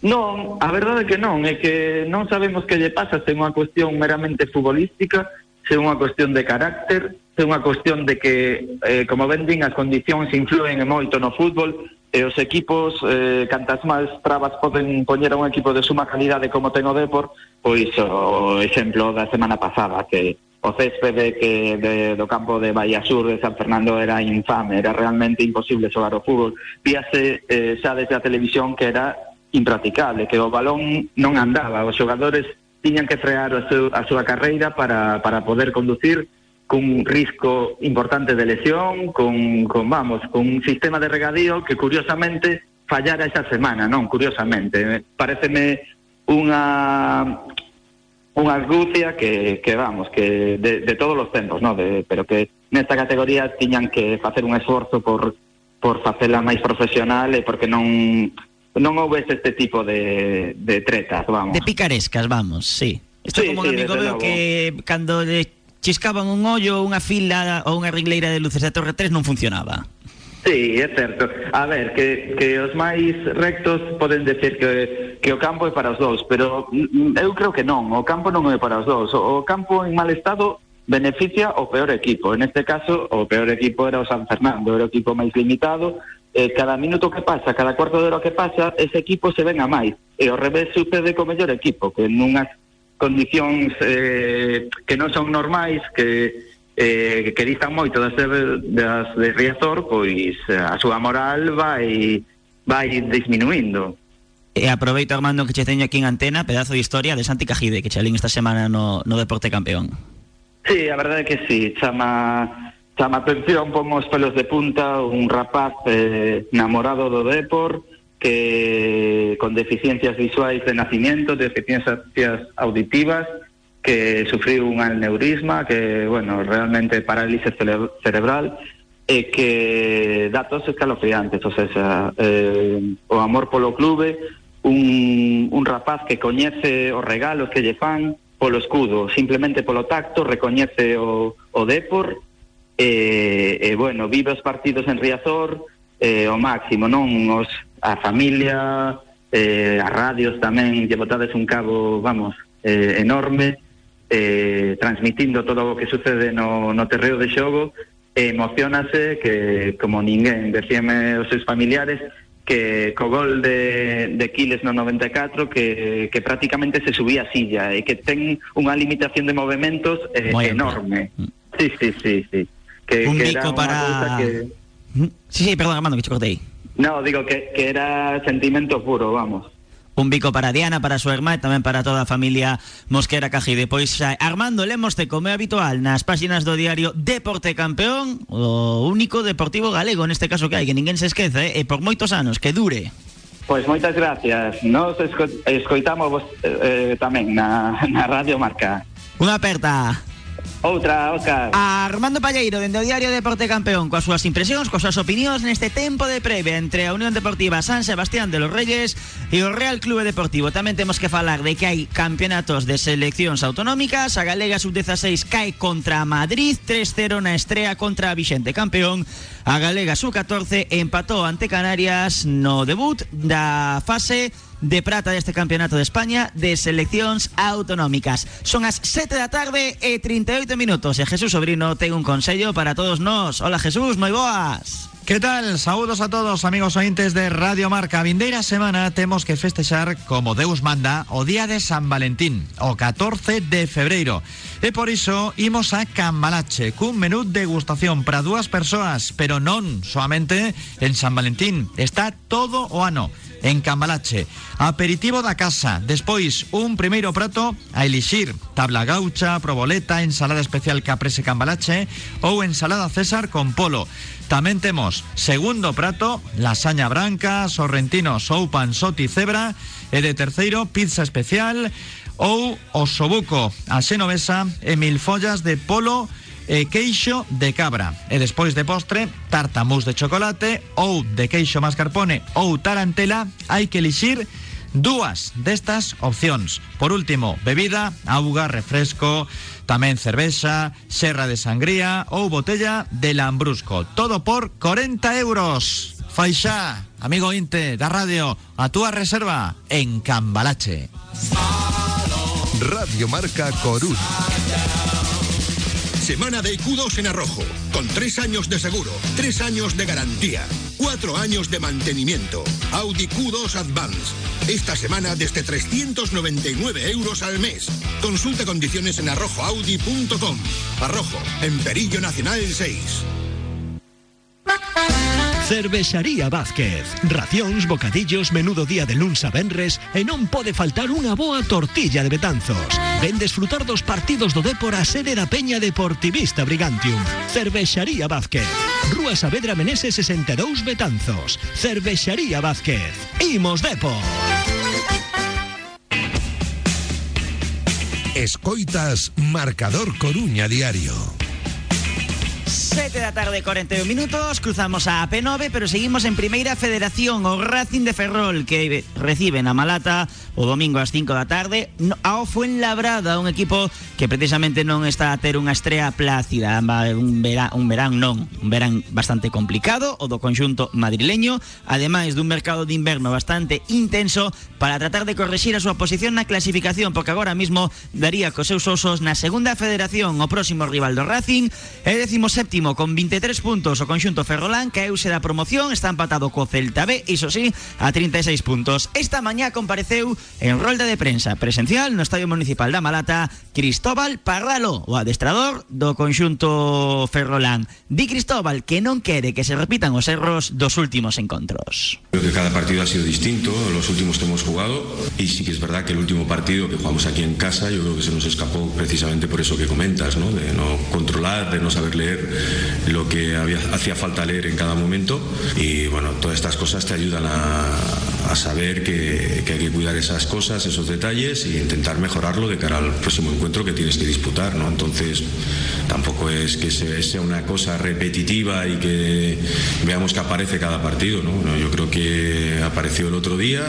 S11: Non, a verdade é que non, é que non sabemos que lle pasa se é unha cuestión meramente futbolística, se é unha cuestión de carácter, é unha cuestión de que, eh, como ben din, as condicións influen moito no fútbol e os equipos, eh, cantas máis trabas poden poñer a un equipo de suma calidade como ten o Depor, pois o exemplo da semana pasada, que o céspede que de, campo de Bahía Sur de San Fernando era infame, era realmente imposible xogar o fútbol. Víase eh, desde a televisión que era impracticable, que o balón non andaba, os xogadores tiñan que frear a, su, a súa carreira para, para poder conducir cun risco importante de lesión, con, con vamos, con un sistema de regadío que curiosamente fallara esa semana, non, curiosamente. Pareceme unha unha argucia que, que vamos, que de, de todos os tempos, no? de, pero que nesta categoría tiñan que facer un esforzo por, por facela máis profesional e porque non non houvese este tipo de, de tretas, vamos.
S2: De picarescas, vamos, sí. Isto
S11: Sí,
S2: como un
S11: sí,
S2: amigo meu
S11: logo.
S2: que cando le chiscaban un ollo, unha fila ou unha ringleira de luces de Torre 3 non funcionaba.
S11: Sí, é certo. A ver, que, que os máis rectos poden decir que, que o campo é para os dous, pero mm, eu creo que non, o campo non é para os dous. O, o campo en mal estado beneficia o peor equipo. En este caso, o peor equipo era o San Fernando, era o equipo máis limitado. Eh, cada minuto que pasa, cada cuarto de hora que pasa, ese equipo se ven a máis. E ao revés sucede co mellor equipo, que nunhas condicións eh, que non son normais, que eh, que distan moito das de, das de Riazor, pois eh, a súa moral vai vai disminuindo.
S2: E aproveito, Armando, que che teño aquí en antena, pedazo de historia de Santi Cajide, que chalín esta semana no, no Deporte Campeón.
S11: Sí, a verdade é que sí, chama chama atención, pon os pelos de punta un rapaz eh, namorado do Depor que con deficiencias visuais de nacimiento, deficiencias auditivas, que sufriu un aneurisma, que, bueno, realmente parálisis cere cerebral, e que datos escalofriantes, o sea, eh, o amor polo clube, un, un rapaz que coñece os regalos que lle fan polo escudo, simplemente polo tacto, recoñece o, o Depor, e, e bueno, vive os partidos en Riazor, eh, o máximo, non? Os, a familia, eh, as radios tamén, lle botades un cabo, vamos, eh, enorme, eh, transmitindo todo o que sucede no, no terreo de xogo, e emocionase que, como ninguén, decíame os seus familiares, que co gol de, de Quiles no 94 que, que prácticamente se subía a silla e que ten unha limitación de movimentos eh, enorme. Sí, sí, sí, sí. Que,
S2: Un
S11: que
S2: para-
S11: Que...
S2: Sí, sí, perdón, Armando, que che cortei.
S11: No, digo que, que era sentimento puro, vamos.
S2: Un bico para Diana, para a súa irmá e tamén para toda a familia Mosquera Cajide. Pois Armando Lemoste, como é habitual, nas páxinas do diario Deporte Campeón, o único deportivo galego neste caso que hai, que ninguén se esquece, eh, e por moitos anos, que dure.
S11: Pois moitas gracias. Nos esco escoitamos vos, eh, tamén na, na Radio Marca.
S2: Unha aperta.
S11: Outra, Óscar.
S2: Armando Palleiro, dende o Diario Deporte Campeón, coas súas impresións, coas súas opinións neste tempo de previa entre a Unión Deportiva San Sebastián de los Reyes e o Real Clube Deportivo. Tamén temos que falar de que hai campeonatos de seleccións autonómicas. A Galega Sub-16 cae contra a Madrid, 3-0 na estrea contra a Vixente campeón. A Galega Sub-14 empatou ante Canarias no debut da fase de prata deste campeonato de España de seleccións autonómicas. Son as 7 da tarde e 38 minutos e Jesús Sobrino ten un consello para todos nós. Hola Jesús, moi boas.
S5: ¿Qué tal? Saludos a todos, amigos ointes de Radio Marca. Vindeira semana temos que festexar, como Deus manda, o día de San Valentín, o 14 de febreiro. E por iso imos a Cambalache, cun menú degustación para dúas persoas, pero non soamente en San Valentín. Está todo o ano en Cambalache. Aperitivo da casa, despois un primeiro prato a elixir, tabla gaucha, proboleta, ensalada especial caprese Cambalache ou ensalada César con polo. Tamén temos segundo prato, lasaña branca, sorrentino, soupa, ansoti, cebra e de terceiro pizza especial ou osobuco, a xenovesa e mil follas de polo e queixo de cabra. E despois de postre, tarta mousse de chocolate ou de queixo mascarpone ou tarantela, hai que elixir dúas destas opcións. Por último, bebida, auga, refresco, tamén cervexa, serra de sangría ou botella de lambrusco. Todo por 40 euros. Faixa, amigo Inte da radio, a túa reserva en Cambalache.
S6: Radio Marca Coruña.
S12: Semana de IQ2 en Arrojo, con tres años de seguro, tres años de garantía, cuatro años de mantenimiento. Audi Q2 Advance. Esta semana desde 399 euros al mes. Consulta condiciones en arrojoaudi.com. Arrojo, en Perillo Nacional 6.
S4: Cervexaría Vázquez. Racións, bocadillos, menudo día de luns a venres e non pode faltar unha boa tortilla de Betanzos. Ven desfrutar dos partidos do Dépor a sede da Peña Deportivista Brigantium. Cervexaría Vázquez. Rúa Saavedra Meneses 62 Betanzos. Cervexaría Vázquez. Imos Depor.
S6: Escoitas Marcador Coruña Diario.
S2: 7 da tarde, 41 minutos, cruzamos a P9, pero seguimos en Primeira Federación, o Racing de Ferrol, que recibe na Malata o domingo ás 5 da tarde, ao Fuenlabrada, un equipo que precisamente non está a ter unha estrea plácida, un verán, un verán non, un verán bastante complicado, o do conxunto madrileño, ademais dun mercado de inverno bastante intenso, para tratar de correxir a súa posición na clasificación, porque agora mismo daría cos osos na segunda federación o próximo rival do Racing, e décimo séptimo con 23 puntos o conxunto Ferrolán, caeuse da promoción, está empatado co Celta B, iso sí, a 36 puntos. Esta mañá compareceu en rolda de prensa presencial no Estadio Municipal da Malata Cristóbal Parralo, o adestrador do conxunto Ferrolán. Di Cristóbal que non quere que se repitan os erros dos últimos encontros.
S13: Creo que cada partido ha sido distinto, los últimos que hemos jugado, y sí que es verdad que el último partido que jugamos aquí en casa, yo creo que se nos escapó precisamente por eso que comentas, ¿no? de no controlar, de no saber leer lo que había, hacía falta leer en cada momento, y bueno, todas estas cosas te ayudan a, a saber que, que hay que cuidar esas cosas, esos detalles, e intentar mejorarlo de cara al próximo encuentro que tienes que disputar, ¿no? Entonces, tampoco es que se- sea una cosa repetitiva y que veamos que aparece cada partido, ¿no? No, Yo creo que apareció el otro día,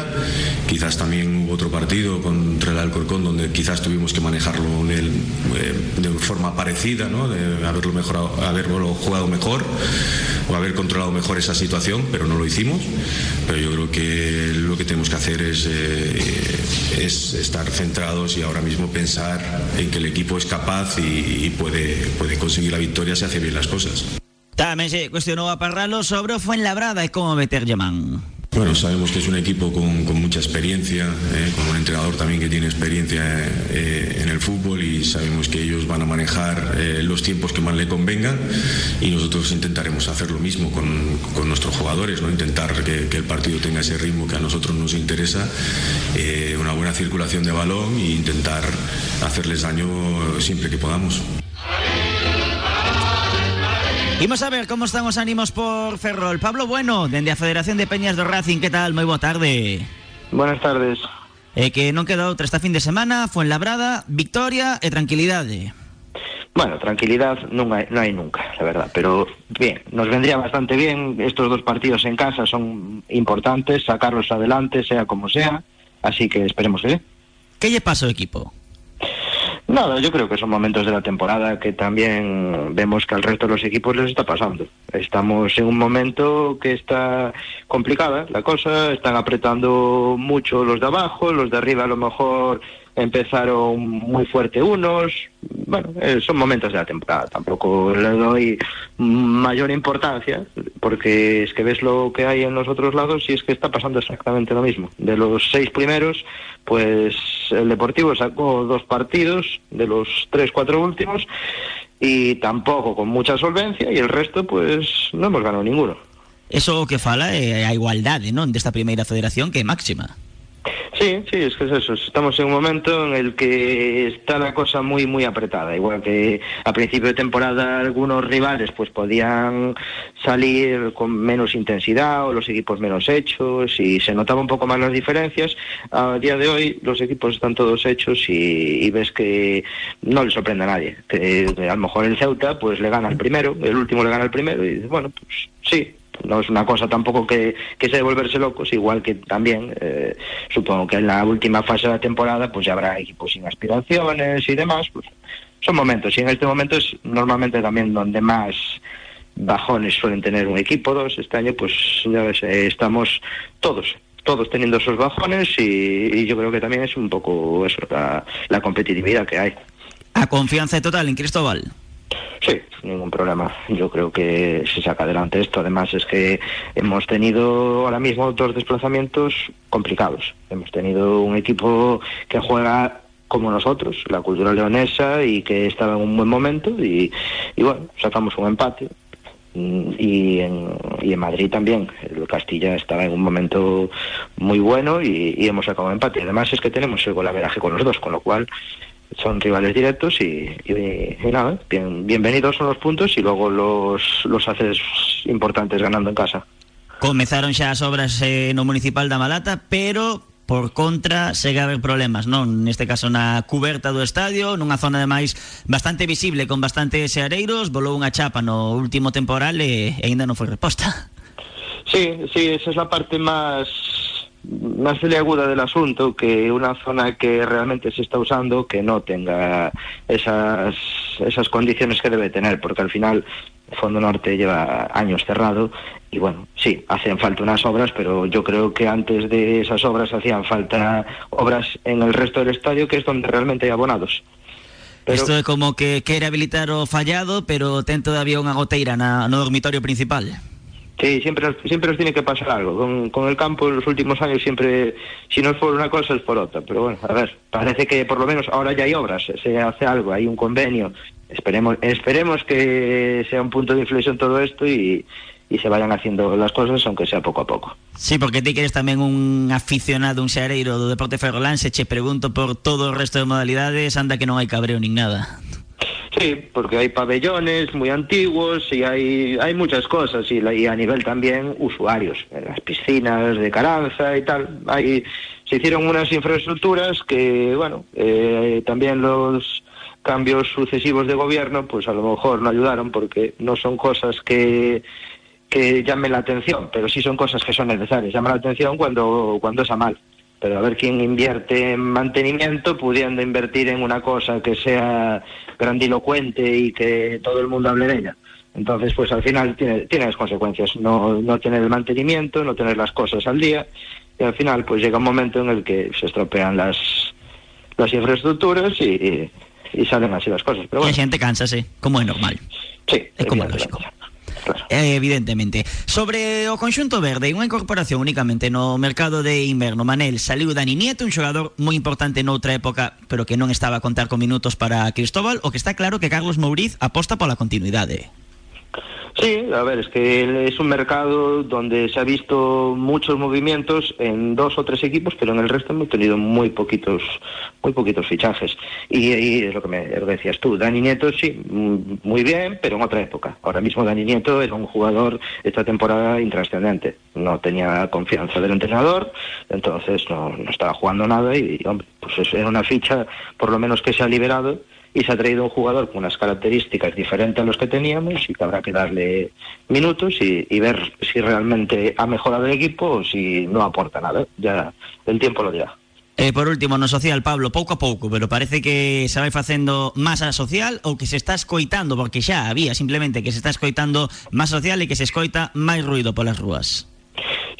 S13: quizás también hubo otro partido contra el Alcorcón donde quizás tuvimos que manejarlo el- eh, de forma parecida, ¿no? De haberlo mejorado, haberlo jugado mejor o haber controlado mejor esa situación, pero no lo hicimos. Pero yo creo que lo que tenemos que hacer es, eh, es estar centrados y ahora mismo pensar en que el equipo es capaz y, y puede, puede conseguir la victoria si hace bien las cosas.
S2: Tamén se cuestionou a Parralo sobre Fuenlabrada e como meterlle man.
S13: Bueno, sabemos que es un equipo con, mucha experiencia, eh, con un entrenador también que tiene experiencia eh, en el fútbol y sabemos que ellos van a manejar eh, los tiempos que más le convengan y nosotros intentaremos hacer lo mismo con, nuestros jugadores, ¿no? intentar que, que el partido tenga ese ritmo que a nosotros nos interesa, una buena circulación de balón e intentar hacerles daño siempre que podamos.
S2: Imos a ver como están os ánimos por Ferrol. Pablo Bueno, dende a Federación de Peñas do Racing, que tal? Moi boa tarde.
S14: Buenas tardes.
S2: E que non queda outra esta fin de semana, Fuenlabrada, victoria e tranquilidade.
S14: Bueno, tranquilidad non hai, non hai nunca, la verdad, pero bien, nos vendría bastante bien, estos dos partidos en casa son importantes, sacarlos adelante, sea como sea, así que esperemos que bien.
S2: Que lle pasa ao equipo?
S14: Nada, yo creo que son momentos de la temporada que también vemos que al resto de los equipos les está pasando. Estamos en un momento que está complicada la cosa, están apretando mucho los de abajo, los de arriba a lo mejor empezaron muy fuerte unos. Bueno, eh, son momentos de la temporada, tampoco le doy mayor importancia, porque es que ves lo que hay en los otros lados y es que está pasando exactamente lo mismo. De los seis primeros, pues el Deportivo sacó dos partidos de los tres, cuatro últimos y tampoco con mucha solvencia y el resto pues no hemos ganado ninguno.
S2: Eso que fala é a igualdade, non, desta primeira federación que máxima.
S14: Sí, sí, es que es eso. Estamos en un momento en el que está la cosa muy, muy apretada. Igual que a principio de temporada algunos rivales pues podían salir con menos intensidad o los equipos menos hechos y se notaba un poco más las diferencias. A día de hoy los equipos están todos hechos y, ves que no le sorprende a nadie. Que, a lo mejor el Ceuta pues le gana al primero, el último le gana al primero y bueno, pues sí, no es una cosa tampoco que, que sea de volverse locos, igual que también eh, supongo que en la última fase de la temporada pues ya habrá equipos sin aspiraciones y demás, pues son momentos y en este momento es normalmente también donde más bajones suelen tener un equipo, dos, este año pues ya ves, eh, estamos todos todos teniendo esos bajones y, yo creo que también es un poco eso, la, la competitividad que hay.
S2: A confianza total en Cristóbal.
S14: Sí, ningún problema. Yo creo que se saca adelante esto. Además es que hemos tenido ahora mismo dos desplazamientos complicados. Hemos tenido un equipo que juega como nosotros, la cultura leonesa, y que estaba en un buen momento y, bueno, sacamos un empate. Mm, Y en, y en Madrid también, el Castilla estaba en un momento muy bueno y, y hemos sacado un empate. Además es que tenemos el golaveraje con los dos, con lo cual son rivales directos y, y- y nada, bien, bienvenidos son los puntos y luego los, los haces importantes ganando en casa.
S2: Comezaron xa as obras eh, no municipal da Malata, pero por contra segue a haber problemas, non? Neste caso na cuberta do estadio, nunha zona ademais bastante visible con bastantes areiros, volou unha chapa no último temporal e, e aínda non foi reposta.
S14: Sí, sí, esa es la parte más más aguda del asunto, que una zona que realmente se está usando que no tenga esas, esas condiciones que debe tener, porque al final el Fondo Norte lleva años cerrado y bueno, sí, hacen falta unas obras, pero yo creo que antes de esas obras hacían falta obras en el resto del estadio, que es donde realmente hay abonados.
S2: Isto é como que quere habilitar o fallado, pero ten todavía unha goteira na, no dormitorio principal.
S14: Sí, siempre, nos- siempre nos tiene que pasar algo. Con, el campo en los últimos años siempre, si no es por una cosa, es por otra. Pero bueno, a ver, parece que por lo menos ahora ya hay obras, se hace algo, hay un convenio. Esperemos, esperemos que sea un punto de inflexión todo esto y, y se vayan haciendo las cosas, aunque sea poco a poco.
S2: Sí, porque ti que eres tamén un aficionado, un xareiro do deporte ferrolán, se che pregunto por todo o resto de modalidades, anda que non hai cabreo nin nada.
S14: Sí, porque hay pabellones muy antiguos y hay, hay muchas cosas y, y a nivel también usuarios, en las piscinas de Caranza y tal. Hay, se hicieron unas infraestructuras que, bueno, eh, también los cambios sucesivos de gobierno, pues a lo mejor no ayudaron porque no son cosas que que llamen la atención, pero sí son cosas que son necesarias. Llaman la atención cuando, cuando es a mal. Pero a ver quién invierte en mantenimiento, pudiendo invertir en una cosa que sea grandilocuente y que todo el mundo hable de ella. Entonces, pues al final tiene, tiene las consecuencias. No, no tener el mantenimiento, no tener las cosas al día. Y al final, pues llega un momento en el que se estropean las, las infraestructuras y, y, y salen así las cosas. Pero
S2: E a
S14: bueno,
S2: xente cánsase, como é normal.
S14: sí,
S2: É como lógico. Eh, evidentemente. Sobre o conxunto verde, unha incorporación únicamente no mercado de inverno. Manel, saliu Dani Nieto, un xogador moi importante noutra época, pero que non estaba a contar con minutos para Cristóbal, o que está claro que Carlos Mouriz aposta pola continuidade.
S14: Sí, a ver, es que es un mercado donde se ha visto muchos movimientos en dos o tres equipos, pero en el resto hemos tenido muy poquitos, muy poquitos fichajes. Y, es lo que me decías tú, Dani Nieto sí, mm, muy bien, pero en otra época. Ahora mismo Dani Nieto era un jugador esta temporada intrascendente. No tenía confianza del entrenador, entonces no, no estaba jugando nada y, hombre, pues era una ficha, por lo menos que se ha liberado y se ha traído un jugador con unas características diferentes a los que teníamos y que habrá que darle minutos y, y ver si realmente ha mejorado el equipo o si no aporta nada. Ya el tiempo lo dirá.
S2: E por último, no social, Pablo, pouco a pouco, pero parece que se vai facendo masa social ou que se está escoitando, porque xa había simplemente que se está escoitando máis social e que se escoita máis ruido polas rúas.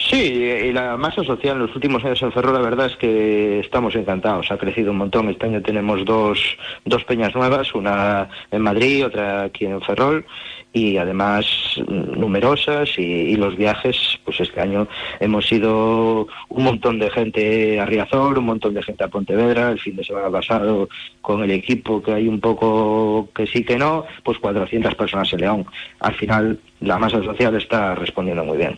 S14: Sí, y la masa social en los últimos años en Ferrol, la verdad es que estamos encantados. Ha crecido un montón. Este año tenemos dos, dos peñas nuevas, una en Madrid, otra aquí en Ferrol, y además mm, numerosas. Y, y los viajes, pues este año hemos ido un montón de gente a Riazor, un montón de gente a Pontevedra. El fin de semana pasado con el equipo, que hay un poco que sí que no, pues 400 personas en León. Al final, la masa social está respondiendo muy bien.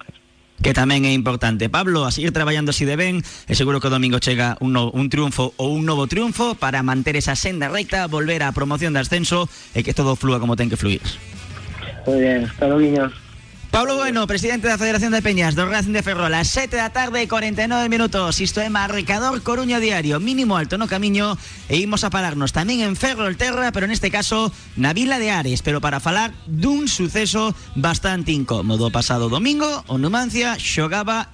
S2: Que tamén é importante. Pablo, a seguir traballando así de ben, e seguro que domingo chega un, un triunfo ou un novo triunfo para manter esa senda recta, volver á promoción de ascenso e que todo flúa como ten que fluir.
S14: Muy bien, hasta luego,
S2: Pablo Bueno, presidente da Federación de Peñas do Racing de Ferrol, a 7 da tarde e 49 minutos. Isto é Marcador Coruña Diario, mínimo alto no camiño e imos a pararnos tamén en Ferrol Terra, pero neste caso na Vila de Ares, pero para falar dun suceso bastante incómodo. Pasado domingo, o Numancia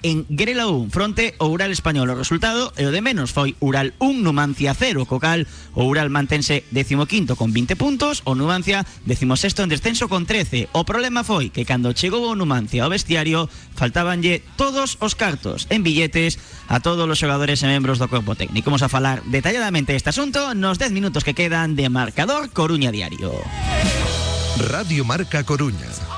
S2: en Grela 1, fronte ao Ural Español. O resultado e o de menos foi Ural 1, Numancia 0, co cal o Ural mantense 15 con 20 puntos, o Numancia 16 en descenso con 13. O problema foi que cando chegou o Numancia ao vestiario faltabanlle todos os cartos en billetes a todos os xogadores e membros do corpo técnico. Vamos a falar detalladamente este asunto nos 10 minutos que quedan de Marcador Coruña Diario.
S6: Radio Marca Coruña.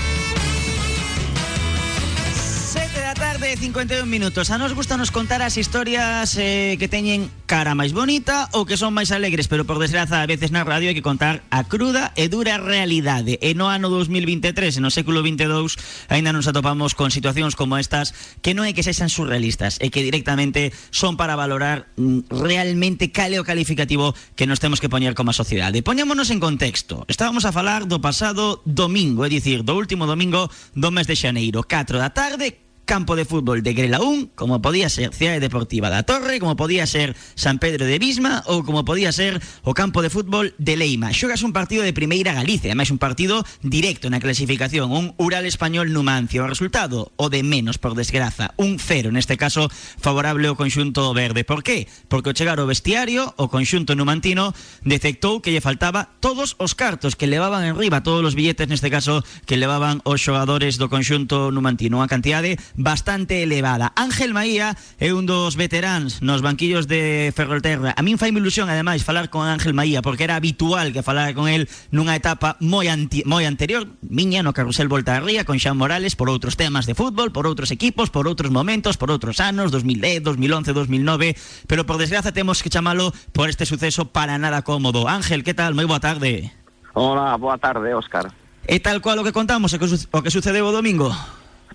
S2: 7 da tarde, 51 minutos. A nos gusta nos contar as historias eh, que teñen cara máis bonita ou que son máis alegres, pero por desgraza a veces na radio hai que contar a cruda e dura realidade. E no ano 2023, e no século 22, aínda nos atopamos con situacións como estas que non é que sexan surrealistas, é que directamente son para valorar mm, realmente cal o calificativo que nos temos que poñer como a sociedade. Poñémonos en contexto. Estábamos a falar do pasado domingo, é dicir, do último domingo do mes de xaneiro, 4 da tarde, campo de fútbol de Grela 1, como podía ser Cidade Deportiva da Torre, como podía ser San Pedro de Bisma ou como podía ser o campo de fútbol de Leima. Xogas un partido de Primeira Galicia, máis un partido directo na clasificación, un Ural Español Numancia. O resultado, o de menos, por desgraza, un cero, neste caso, favorable ao conxunto verde. Por qué? Porque ao chegar o conxunto numantino detectou que lle faltaba todos os cartos que levaban en riba, todos os billetes, neste caso, que levaban os xogadores do conxunto numantino. Unha cantidade bastante elevada. Ángel Maía é un dos veteráns nos banquillos de Ferrolterra. A min fai ilusión, ademais, falar con Ángel Maía, porque era habitual que falara con el nunha etapa moi, anti, moi anterior, miña no Carrusel Volta a Ría, con Xan Morales, por outros temas de fútbol, por outros equipos, por outros momentos, por outros anos, 2010, 2011, 2009, pero por desgraza temos que chamalo por este suceso para nada cómodo. Ángel, que tal? Moi boa tarde.
S15: Hola, boa tarde, Óscar.
S2: E tal cual o que contamos, o que, o que sucedeu o domingo?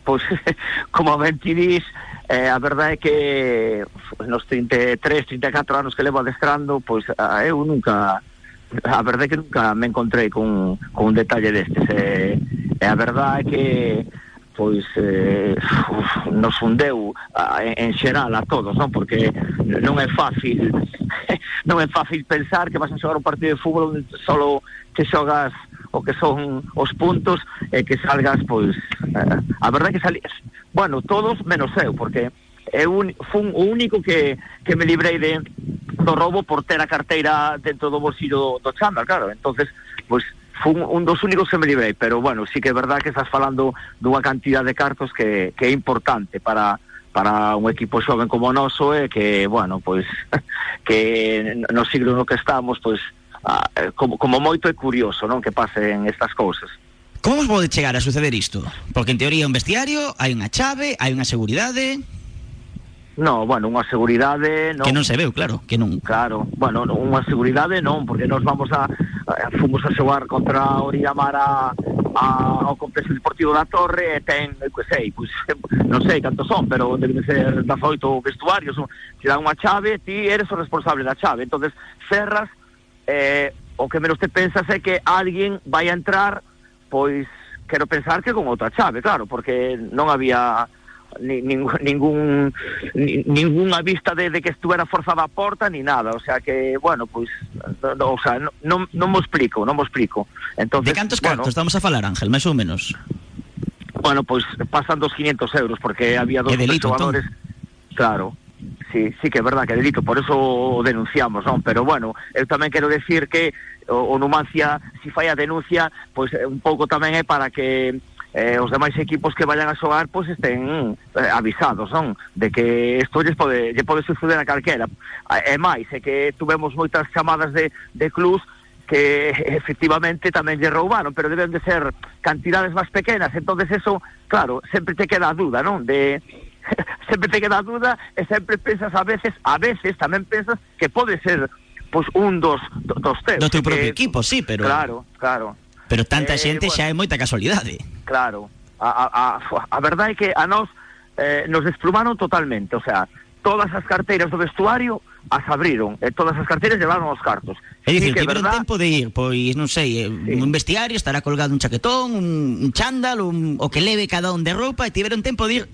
S15: Pois, como ben ti dis, eh, a verdade é que nos 33, 34 anos que levo adestrando, pois a, eu nunca a verdade é que nunca me encontrei con, con un detalle destes e, e a verdade é que pois eh, uf, nos fundeu en, xeral a todos, non? Porque non é fácil non é fácil pensar que vas a xogar un partido de fútbol onde solo te xogas o que son os puntos e que salgas, pois, eh, a verdade que salí, bueno, todos menos eu, porque eu un, fun o único que, que me librei de do robo por ter a carteira dentro do bolsillo do chándal, claro, entonces, pois, fun un dos únicos que me librei, pero bueno, sí que é verdad que estás falando dunha cantidad de cartos que, que é importante para para un equipo xoven como o noso e que, bueno, pois que no siglo no que estamos, pois ah, eh, como, como moito é curioso, non, que pasen estas cousas.
S2: Como vos pode chegar a suceder isto? Porque en teoría é un vestiario, hai unha chave, hai unha seguridade...
S15: No, bueno, unha seguridade non...
S2: Que non se veu, claro, que non...
S15: Claro, bueno, unha seguridade non, porque nos vamos a, a fomos a xogar contra o Oriamar a, ao complexo deportivo da Torre e ten, que sei, pois, non sei cantos son, pero deben ser 18 vestuarios, te dan unha chave, ti eres o responsable da chave, entonces cerras, eh, o que menos te pensas é que alguén vai a entrar, pois, quero pensar que con outra chave, claro, porque non había ni, ningún, ningún ni, ninguna vista de, de que estuviera forzada a porta ni nada, o sea que, bueno, pues no, no, o sea, no, non, non mo explico, non mo explico. Entonces,
S2: De cantos
S15: bueno,
S2: estamos a falar, Ángel, máis ou menos?
S15: Bueno, pois pasan dos 500 euros porque había dos
S2: delito,
S15: xogadores. Claro. sí, sí que é verdad que é delito, por eso o denunciamos, non? Pero bueno, eu tamén quero decir que o, o Numancia, si fai a denuncia, pois eh, un pouco tamén é para que eh, os demais equipos que vayan a xogar pois estén eh, avisados, non? De que isto lle pode, lle pode suceder a calquera. Eh, é máis, é que tuvemos moitas chamadas de, de clubs que efectivamente tamén lle roubaron, pero deben de ser cantidades máis pequenas, entonces eso, claro, sempre te queda a duda, non? De sempre te queda a duda e sempre pensas a veces, a veces tamén pensas que pode ser pois un dos do- dos teus.
S2: Do teu
S15: que-
S2: propio equipo, sí, pero
S15: Claro, claro.
S2: pero tanta
S15: Eh,
S2: xente xa é moita casualidade.
S15: Claro, a, a, a, a verdade é que a nós eh, nos desplumaron totalmente, o sea, todas as carteiras do vestuario as abriron, e todas as carteiras llevaron os cartos.
S2: É
S15: Sí
S2: dicir,
S15: que
S2: tiveron
S15: verdad-
S2: tempo de ir, pois, non sei, eh, un vestiario, estará colgado un chaquetón, un, un chándal, un, o que leve cada un de roupa, e tiveron tempo de ir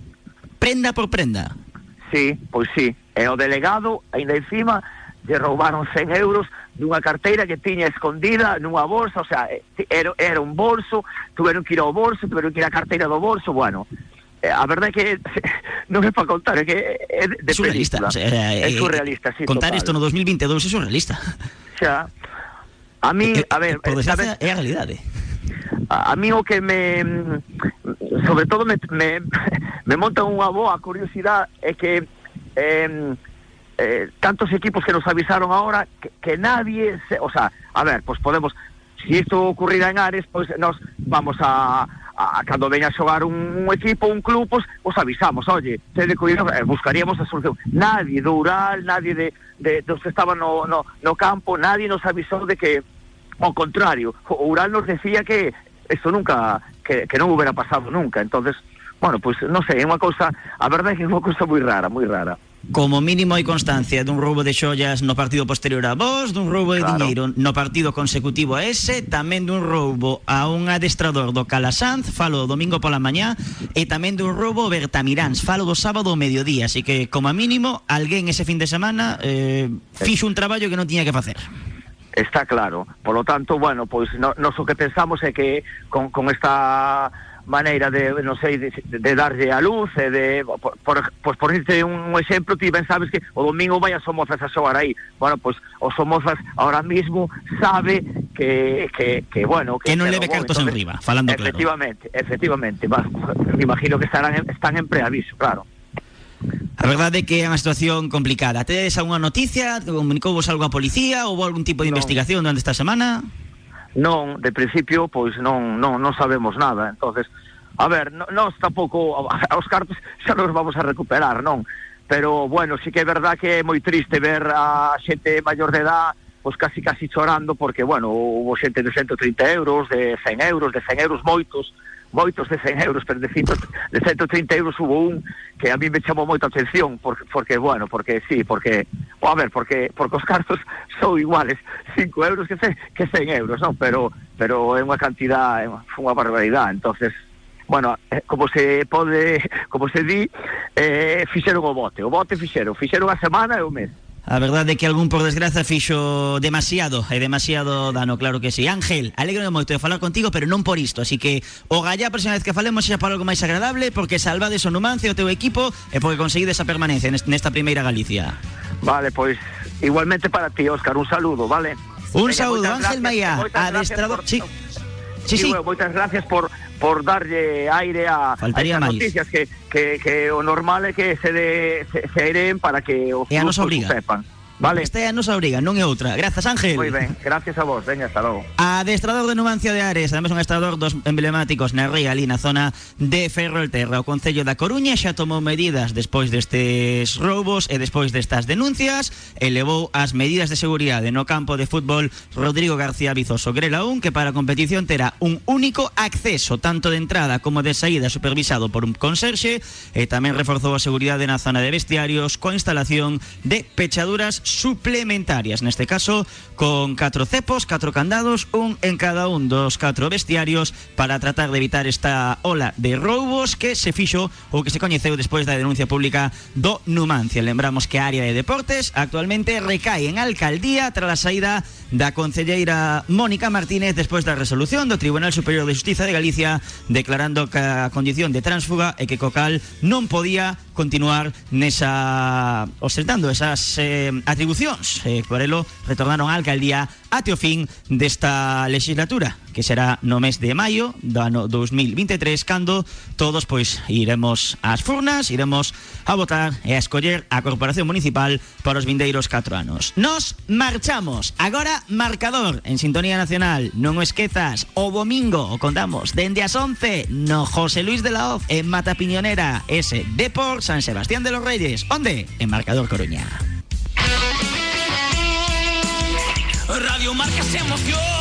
S2: prenda por prenda.
S15: Sí, pois sí. E o delegado, ainda encima, lle roubaron 100 euros dunha carteira que tiña escondida nunha bolsa, o sea, eh, era, era un bolso, tuveron que ir ao bolso, tuveron que ir a carteira do bolso, bueno, eh, a verdade é que non é para contar, é que é de,
S2: surrealista.
S15: película.
S2: O sea,
S15: é
S2: eh,
S15: surrealista, sí,
S2: Contar isto no 2022 é surrealista.
S15: Xa. A mí, a ver,
S2: Por
S15: eh,
S2: desgracia, é a realidade.
S15: A, mí que me sobre todo me, me, me monta unha boa curiosidade é que eh, eh, tantos equipos que nos avisaron ahora que, nadie se, o sea, a ver, pues podemos si isto ocurrirá en Ares, pues nos vamos a, a cando a xogar un, equipo, un club, pues os avisamos, oye, tede cuidado, eh, buscaríamos a solución. Nadie do Ural, nadie de, de que estaban no, no, no campo, nadie nos avisou de que ao contrario, o Ural nos decía que esto nunca, que, que non hubiera pasado nunca, entonces, bueno, pues non sei, é unha cousa, a verdade que é unha cousa moi rara, moi rara.
S2: Como mínimo hai constancia dun roubo de xollas no partido posterior a vos, dun roubo de
S15: Claro.
S2: diñeiro no partido consecutivo a ese, tamén dun roubo a un adestrador do Calasanz, falo o domingo pola mañá, e tamén dun roubo a Bertamiráns, falo do sábado ao mediodía, así que como mínimo alguén ese fin de semana eh, fixo un traballo que non tiña que facer.
S15: Está claro. Por lo tanto, bueno, pois no, nos o que pensamos é que con, con esta maneira de, non sei, de, de darlle a luz e de, por, por, pues por irte un exemplo, ti ben sabes que o domingo vai a Somozas a xogar aí. Bueno, pois o Somozas ahora mismo sabe que, que, que bueno...
S2: Que non
S15: que
S2: leve
S15: robou.
S2: cartos en riba, falando claro.
S15: Efectivamente, efectivamente. Va, me imagino que estarán en, están en preaviso, claro.
S2: A verdade é que é unha situación complicada. Tedes algunha noticia? Comunicou vos algo a policía? Houve algún tipo de non. investigación durante esta semana?
S15: Non, de principio, pois non, non, non sabemos nada. entonces a ver, no, nós tampouco, aos cartos xa nos vamos a recuperar, non? Pero, bueno, sí que é verdad que é moi triste ver a xente maior de edad pois casi casi chorando porque, bueno, hubo xente de 130 euros, de 100 euros, de 100 euros moitos, moitos de 100 euros, pero de, 100, de 130 euros hubo un que a mí me chamou moita atención, porque, bueno, porque sí, porque, a ver, porque, porque os cartos son iguales, 5 euros que, ce- que 100 euros, non? Pero, pero é unha cantidad, é unha barbaridade, entonces bueno, eh, como se pode, como se di, eh, fixeron o bote, o bote fixeron, fixeron a semana e o mes.
S2: A verdade é que algún por desgraza fixo demasiado e demasiado dano, claro que sí. Ángel, alegro moito de falar contigo, pero non por isto, así que o gallá a próxima vez que falemos xa para algo máis agradable, porque salvades o Numancia o teu equipo e porque conseguides a permanencia nest- nesta primeira Galicia.
S15: Vale, pois igualmente para ti, Óscar, un saludo, vale?
S2: Un saúdo,
S15: moitas
S2: Ángel
S15: gracias
S2: adestrador...
S15: por-
S2: Sí, sí, sí.
S15: bueno, moitas gracias por por darlle aire a, a
S2: Faltaría
S15: estas noticias que, que, que o normal é que se, de, se, se aireen para que os
S2: a nos
S15: grupos
S2: obriga.
S15: o sepan. Vale.
S2: Esta nosa obriga, non é outra. Grazas, Ángel.
S15: Moi ben, gracias a vos, veña, hasta logo.
S2: Adestrador de Numancia de Ares, además un adestrador dos emblemáticos na ría ali na zona de Ferrolterra. O Concello da Coruña xa tomou medidas despois destes roubos e despois destas denuncias e levou as medidas de seguridade no campo de fútbol Rodrigo García Vizoso Grela 1 que para a competición terá un único acceso tanto de entrada como de saída supervisado por un conserxe e tamén reforzou a seguridade na zona de vestiarios coa instalación de pechaduras suplementarias, neste caso con catro cepos, catro candados, un en cada un dos catro vestiarios para tratar de evitar esta ola de roubos que se fixo ou que se coñeceu despois da denuncia pública do Numancia. Lembramos que área de deportes actualmente recae en alcaldía tras a saída da concelleira Mónica Martínez despois da resolución do Tribunal Superior de Justiza de Galicia declarando que a condición de transfuga e que Cocal non podía continuar nesa ostentando esas eh, atribucións. Eh, por elo retornaron á alcaldía até o fin desta legislatura, que será no mes de maio do ano 2023, cando todos pois iremos ás furnas, iremos a votar e a escoller a Corporación Municipal para os vindeiros 4 anos. Nos marchamos. Agora marcador en Sintonía Nacional. Non o esquezas, o domingo o contamos dende as 11 no José Luis de la Hoz en Mata Piñonera, ese Depor San Sebastián de los Reyes. Onde? En Marcador Coruña.
S16: Radio Marca se emoción.